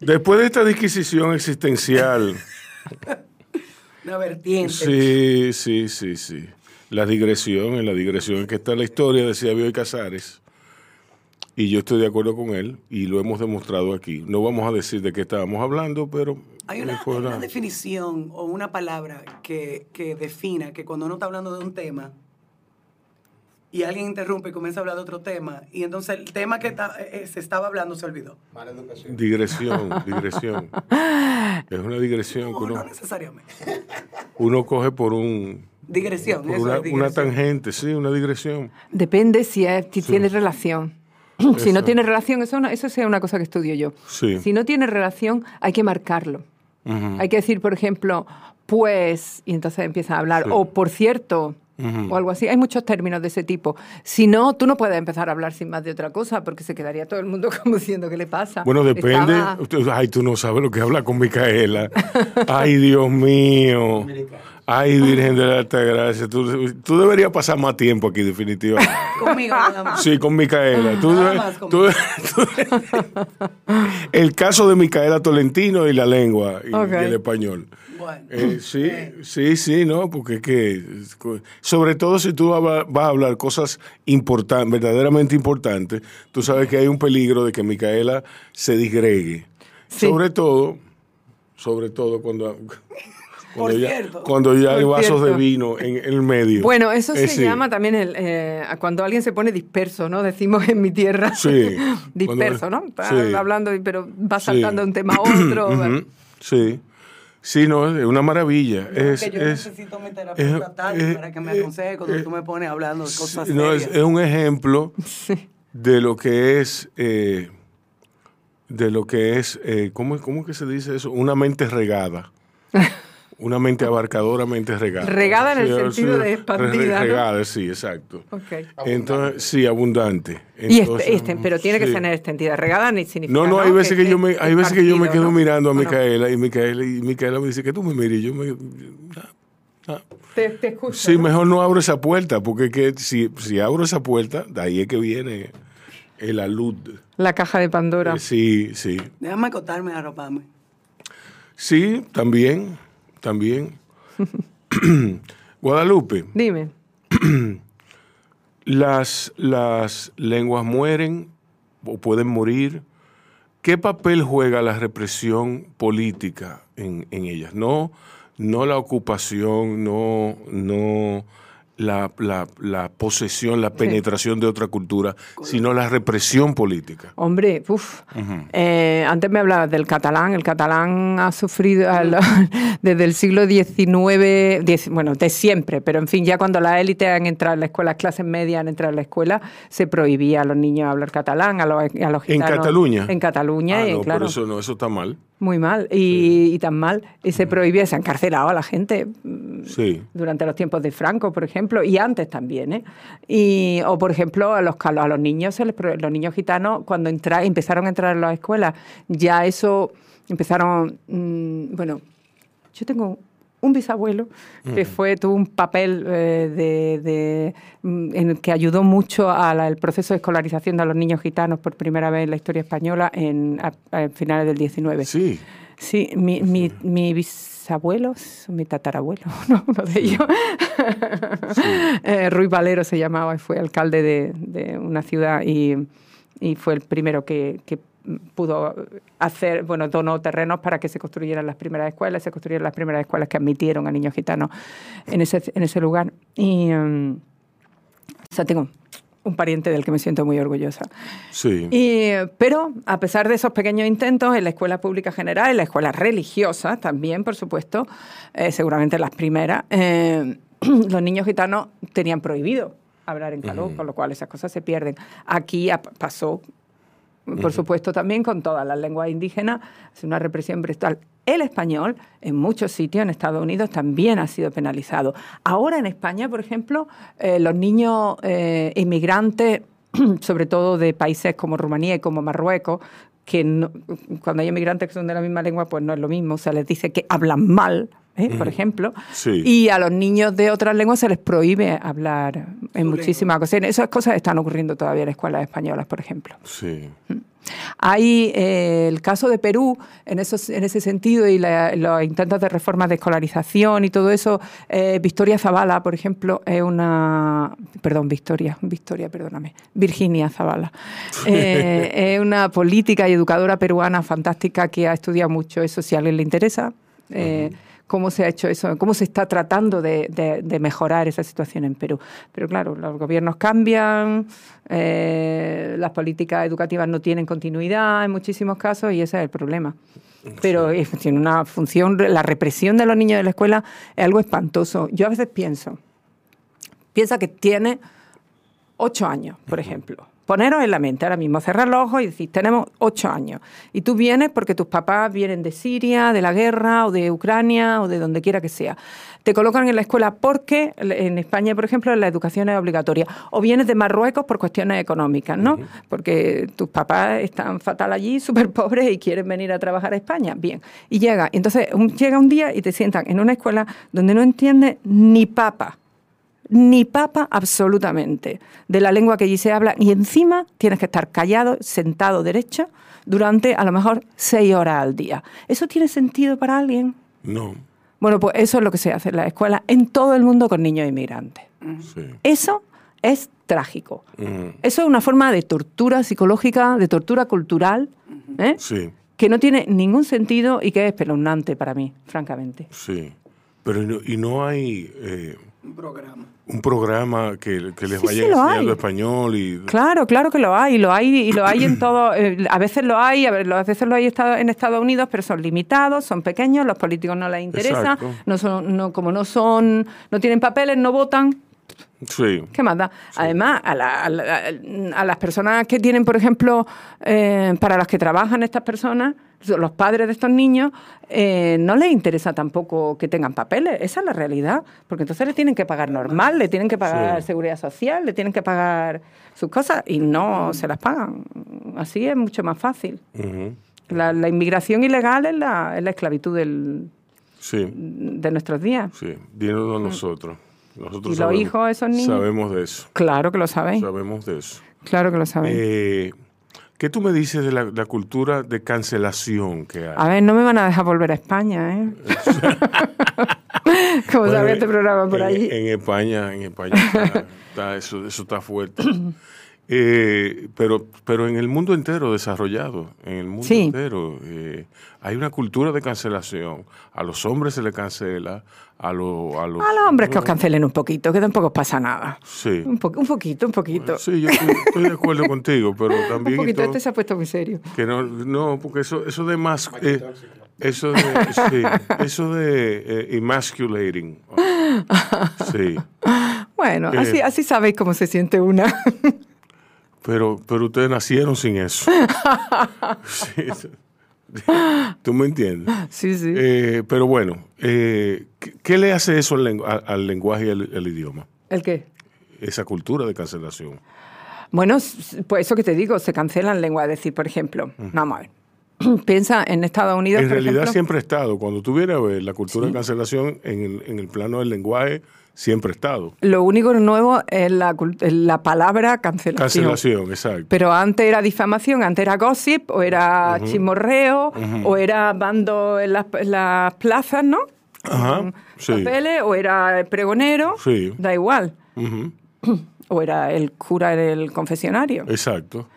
Después de esta disquisición existencial. Una vertiente. Sí, sí, sí, sí. La digresión, en la digresión en que está la historia, decía Bioy Casares y yo estoy de acuerdo con él y lo hemos demostrado aquí. No vamos a decir de qué estábamos hablando, pero... Hay una, definición o una palabra que, que, defina que cuando uno está hablando de un tema, y alguien interrumpe y comienza a hablar de otro tema, y entonces el tema que ta- eh, eh, se estaba hablando se olvidó. Mala educación. Digresión, [LAUGHS] digresión. Es una digresión que No, no uno, necesariamente. uno coge por un Digresión, por eso una, es una digresión. tangente, sí, una digresión. Depende si, es, si tiene relación. Si no tiene relación, eso, no- eso es una cosa que estudio yo. Sí. Si no tiene relación, hay que marcarlo. Hay que decir, por ejemplo, pues, y entonces empieza a hablar, Sí. o por cierto, o algo así. Hay muchos términos de ese tipo. Si no, tú no puedes empezar a hablar sin más de otra cosa, porque se quedaría todo el mundo [LAUGHS] como diciendo, ¿qué le pasa? Bueno, depende. Estaba- Ay, tú no sabes lo que habla con Micaela. Ay, Dios mío. Ay, Virgen de la Alta Gracia. Tú, tú deberías pasar más tiempo aquí, definitivamente. [LAUGHS] Conmigo nada más. Sí, con Micaela. Tú Nada debes- más tú- tú- [LAUGHS] el caso de Micaela Tolentino y la lengua y, el español. Bueno. Eh, sí, sí, sí, no, porque es que, sobre todo si tú va- vas a hablar cosas importantes, verdaderamente importantes, tú sabes que hay un peligro de que Micaela se disgregue. Sí. Sobre todo, sobre todo cuando, cuando, ya, cierto. cuando ya hay vasos de vino en, el medio. Bueno, eso se sí. llama también el, eh, cuando alguien se pone disperso, ¿no? Decimos en mi tierra. Sí. [LAUGHS] disperso, Cuando- ¿no? Está sí. hablando, pero va saltando de un tema a [CLEARS THROAT] otro. Sí. Sí, no, es una maravilla. Es, que yo es- necesito mi terapeuta es- es- para que me aconseje cuando es- tú me pones hablando de cosas Sí, no, es, serias. es un ejemplo [LAUGHS] Sí. de lo que es, eh, de lo que es, eh, ¿cómo, ¿cómo que se dice eso? Una mente regada. [LAUGHS] Una mente abarcadora, mente regada. Regada en el sentido de expandida, ¿no? Regada, sí, exacto. Ok. Entonces, sí, abundante. Y este, este, pero tiene que sí. tener extendida. Regada ni significa. No, no, hay veces que, yo me, hay veces que yo me quedo ¿no? mirando a. Micaela y Micaela y Micaela me dice que tú me mires y yo me ah, ah. Te, te escucho. Sí, ¿no? mejor no abro esa puerta, porque que si, si abro esa puerta, de ahí es que viene el alud. La caja de Pandora. Eh, Sí, sí. Déjame acotarme arroparme. Sí, también, también. [LAUGHS] [CLEARS THROAT] Guadalupe, Dime. [CLEARS THROAT] las, las lenguas mueren o pueden morir. ¿Qué papel juega la represión política en, en ellas? No, no la ocupación, no, no la, la- la posesión, la penetración de otra cultura, sino la represión política. Hombre, uf. Eh, antes me hablabas del catalán. El catalán ha sufrido [LAUGHS] desde el siglo XIX, diez- bueno, de siempre, pero en fin, ya cuando las élites han entrado en la escuela, las clases medias han entrado en la escuela, se prohibía a los niños hablar catalán, a los, a los ¿En gitanos. Cataluña? En Cataluña, Ah, y no, claro. pero eso no, eso está mal. Muy mal, y, y tan mal. Y se prohibía, se ha encarcelado a la gente mm, Sí. durante los tiempos de Franco, por ejemplo, y antes también, ¿eh? Y, o, por ejemplo, a los, a los niños, se les los niños gitanos, cuando entra- empezaron a entrar en las escuelas, ya eso empezaron, mm, bueno, yo tengo un bisabuelo que fue tuvo un papel eh, de, de, mm, en el que ayudó mucho al proceso de escolarización de los niños gitanos por primera vez en la historia española en, a, a finales del 19. Sí. Sí, mi, mi, mi bisabuelo, mi tatarabuelo, [LAUGHS] no, uno de ellos, eh, Ruiz Valero se llamaba y fue alcalde de, de una ciudad y, y fue el primero que, que pudo hacer, bueno, donó terrenos para que se construyeran las primeras escuelas, se construyeron las primeras escuelas que admitieron a niños gitanos en ese, en ese lugar. Y, mm, o sea, tengo un pariente del que me siento muy orgullosa. Sí. Y, pero a pesar de esos pequeños intentos, en la escuela pública general, en la escuela religiosa también, por supuesto, eh, seguramente las primeras, eh, [CLEARS THROAT] los niños gitanos tenían prohibido hablar en caló, con lo cual esas cosas se pierden. Aquí pasó, por supuesto, también con todas las lenguas indígenas, es una represión brutal. El español, en muchos sitios en Estados Unidos, también ha sido penalizado. Ahora en España, por ejemplo, eh, los niños eh, inmigrantes, [CLEARS THROAT] sobre todo de países como Rumanía y como Marruecos, que no- cuando hay inmigrantes que son de la misma lengua, pues no es lo mismo. Se les dice que hablan mal, ¿eh? por ejemplo. Sí. Y a los niños de otras lenguas se les prohíbe hablar en muchísimas ocasiones. Esas cosas están ocurriendo todavía en escuelas españolas, por ejemplo. Sí. Hay eh, el caso de Perú en, esos, en ese sentido y la- los intentos de reformas de escolarización y todo eso. eh, Victoria Zavala, por ejemplo, es una. Perdón, Victoria, Victoria, perdóname. Virginia Zavala. Eh, es una política y educadora peruana fantástica que ha estudiado mucho eso, si a alguien le interesa. eh, cómo se ha hecho eso, cómo se está tratando de, de- de mejorar esa situación en Perú. Pero claro, los gobiernos cambian, eh, las políticas educativas no tienen continuidad en muchísimos casos y ese es el problema. Pero es- tiene una función, la represión de los niños de la escuela es algo espantoso. Yo a veces pienso, piensa que tiene ocho años, por ejemplo. Poneros en la mente ahora mismo, cerrar los ojos y decir, tenemos ocho años. Y tú vienes porque tus papás vienen de Siria, de la guerra, o de Ucrania, o de donde quiera que sea. Te colocan en la escuela porque en España, por ejemplo, la educación es obligatoria. O vienes de Marruecos por cuestiones económicas, ¿no? Porque tus papás están fatal allí, [LAUGHS] súper pobres y quieren venir a trabajar a España. Bien. Y llega. Entonces, un- llega un día y te sientan en una escuela donde no entiendes ni papa ni papa absolutamente de la lengua que allí se habla y encima tienes que estar callado, sentado derecho durante a lo mejor seis horas al día. ¿Eso tiene sentido para alguien? No. Bueno, pues eso es lo que se hace en la escuela en todo el mundo con niños inmigrantes. Sí. Eso es trágico. Eso es una forma de tortura psicológica, de tortura cultural, ¿eh? Sí, que no tiene ningún sentido y que es espeluznante para mí, francamente. sí. Pero y no, y no hay eh, Un programa. un programa que, que les Sí, vaya sí, enseñando español y Claro, claro que lo hay, lo hay y lo hay en [CLEARS THROAT] todo. eh, a veces lo hay, a ver, a veces lo hay en Estados Unidos, pero son limitados, son pequeños, los políticos no les interesa, no son, no, como no son, no tienen papeles, no votan. sí, ¿Qué más da? Además, a, la- a la- a las personas que tienen, por ejemplo, eh, para las que trabajan estas personas, los padres de estos niños, eh, no les interesa tampoco que tengan papeles. Esa es la realidad. Porque entonces le tienen que pagar normal, le tienen que pagar Sí. seguridad social, le tienen que pagar sus cosas y no se las pagan. Así es mucho más fácil. La, la inmigración ilegal es la, es la esclavitud del- sí, de nuestros días. sí. Dínoslo a nosotros. Nosotros ¿Y los hijos de esos niños? Sabemos de eso. Claro que lo sabéis. Sabemos de eso. Claro que lo sabéis. Eh, ¿Qué tú me dices de la, la cultura de cancelación que hay? A ver, no me van a dejar volver a España, ¿eh? [LAUGHS] Como Bueno, sabe este programa por en, allí. En España, en España está- está- eso, eso está fuerte. [CLEARS THROAT] Eh, pero, pero en el mundo entero desarrollado, en el mundo Sí. entero, eh, hay una cultura de cancelación. A los hombres se les cancela, a, lo- a los... A los hombres que os cancelen un poquito, que tampoco os pasa nada. Sí. Un, po- un poquito, un poquito. Sí, yo estoy, estoy de acuerdo [LAUGHS] contigo, pero un también... y poquito, todo- este se ha puesto muy serio. que no, no, porque eso, eso de más, eh, eso de, sí, [LAUGHS] eso de eh, emasculating, [LAUGHS] sí, Bueno, Eh. así, así sabéis cómo se siente una. Pero, pero ustedes nacieron sin eso. [LAUGHS] Sí, [LAUGHS] ¿Tú me entiendes? sí, sí. Eh, pero bueno, eh, ¿qué, qué le hace eso al, lengu- a- al lenguaje y al, al idioma? ¿El qué? Esa cultura de cancelación. Bueno, pues eso que te digo, se cancelan lenguas. Es decir, por ejemplo, vamos a ver. [CLEARS THROAT] Piensa en Estados Unidos, En por realidad ejemplo. siempre ha estado. Cuando tú vienes a ver la cultura de cancelación en el, en el plano del lenguaje, siempre ha estado. Lo único nuevo es la, palabra cancelación. Cancelación, exacto. Pero antes era difamación, antes era gossip, o era chismorreo, o era bando en las, plazas, ¿no? Ajá, Con sí. Papeles, o era pregonero, Sí. da igual. [CLEARS THROAT] O era el cura en el confesionario. Exacto.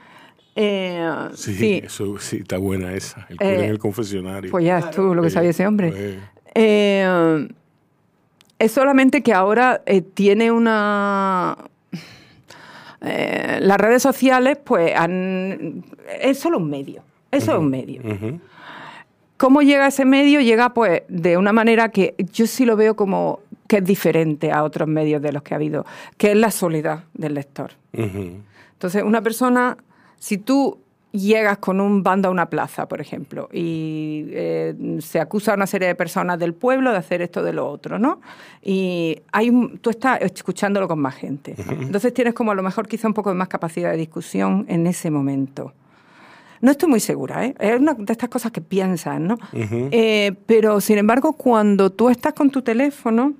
Eh, Sí, sí, Eso, sí, está buena esa. El cura Eh, en el confesionario. pues ya es tú lo que sabía ese hombre. pues, Eh, es solamente que ahora eh, tiene una... eh, las redes sociales, pues, han, es solo un medio. Eso es un medio. ¿Cómo llega ese medio? Llega, pues, de una manera que yo sí lo veo como que es diferente a otros medios de los que ha habido, que es la soledad del lector. Entonces, una persona, si tú llegas con un bando a una plaza, por ejemplo, y eh, se acusa a una serie de personas del pueblo de hacer esto de lo otro, ¿no? Y hay un- tú estás escuchándolo con más gente. Entonces tienes como a lo mejor quizá un poco de más capacidad de discusión en ese momento. No estoy muy segura, ¿eh? Es una de estas cosas que piensas, ¿no? Eh, pero, sin embargo, cuando tú estás con tu teléfono,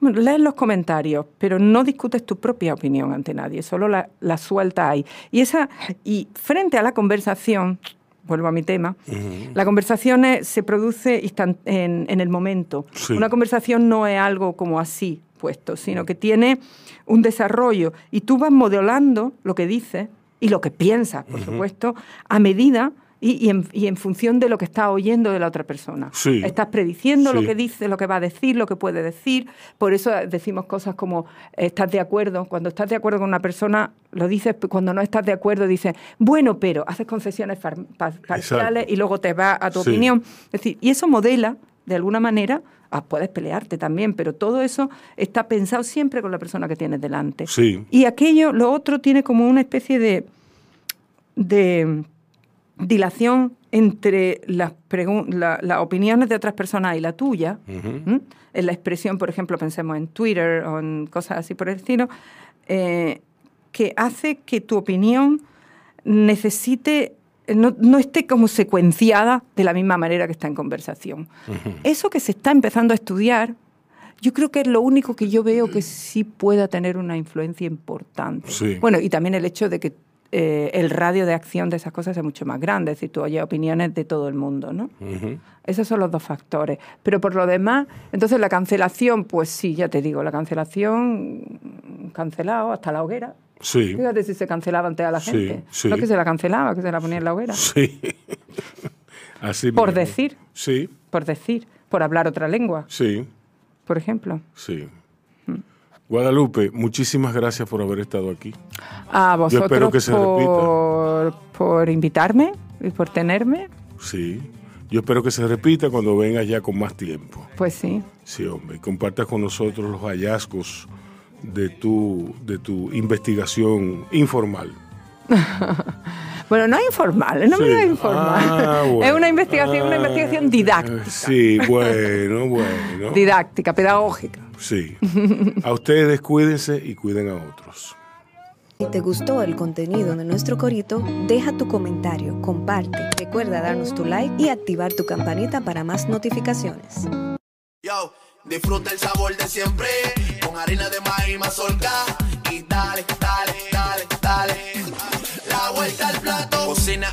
bueno, lees los comentarios, pero no discutes tu propia opinión ante nadie, solo la, la suelta ahí. Y, esa, y frente a la conversación, vuelvo a mi tema, la conversación es- se produce instan- en, en el momento. Sí. Una conversación no es algo como así puesto, sino que tiene un desarrollo y tú vas modelando lo que dices y lo que piensas, por supuesto, a medida y, en, función de lo que estás oyendo de la otra persona. Estás prediciendo lo que dice, lo que va a decir, lo que puede decir. Por eso decimos cosas como estás de acuerdo. Cuando estás de acuerdo con una persona, lo dices, cuando no estás de acuerdo, dices, bueno, pero haces concesiones parciales y luego te va a tu opinión. Es decir, y eso modela, de alguna manera, ah, puedes pelearte también, pero todo eso está pensado siempre con la persona que tienes delante. Y aquello, lo otro, tiene como una especie de, de dilación entre las, opiniones de otras personas y la tuya, en la expresión, por ejemplo, pensemos en Twitter o en cosas así por el estilo, eh, que hace que tu opinión necesite, no, esté como secuenciada de la misma manera que está en conversación. Eso que se está empezando a estudiar, yo creo que es lo único que yo veo que sí pueda tener una influencia importante. Bueno, y también el hecho de que eh, el radio de acción de esas cosas es mucho más grande, es decir, tú oyes opiniones de todo el mundo, ¿no? Esos son los dos factores. Pero por lo demás, entonces la cancelación, pues sí, ya te digo, la cancelación, cancelado hasta la hoguera. Sí. Fíjate si se cancelaba antes a la gente. No que se la cancelaba, que se la ponía en la hoguera. Sí. [LAUGHS] Así por decir. Sí. Por decir. Por hablar otra lengua. Sí. Por ejemplo. Sí. Guadalupe, muchísimas gracias por haber estado aquí. A vosotros Yo espero que se por, por invitarme y por tenerme. Sí. Yo espero que se repita cuando vengas ya con más tiempo. Pues sí. Sí, hombre. Compartas con nosotros los hallazgos de tu, de tu investigación informal. [LAUGHS] Bueno, no es informal, no me informal. Ah, es una investigación, una investigación didáctica. Sí, bueno, bueno. [LAUGHS] Didáctica, pedagógica. Sí. A ustedes cuídense y cuiden a otros. Si te gustó el contenido de nuestro corito, deja tu comentario, comparte, recuerda darnos tu like y activar tu campanita para más notificaciones. Yo, disfruta el sabor de siempre, con harina de maíz mazorca y dale, dale, dale, dale vuelta al plato. Cocina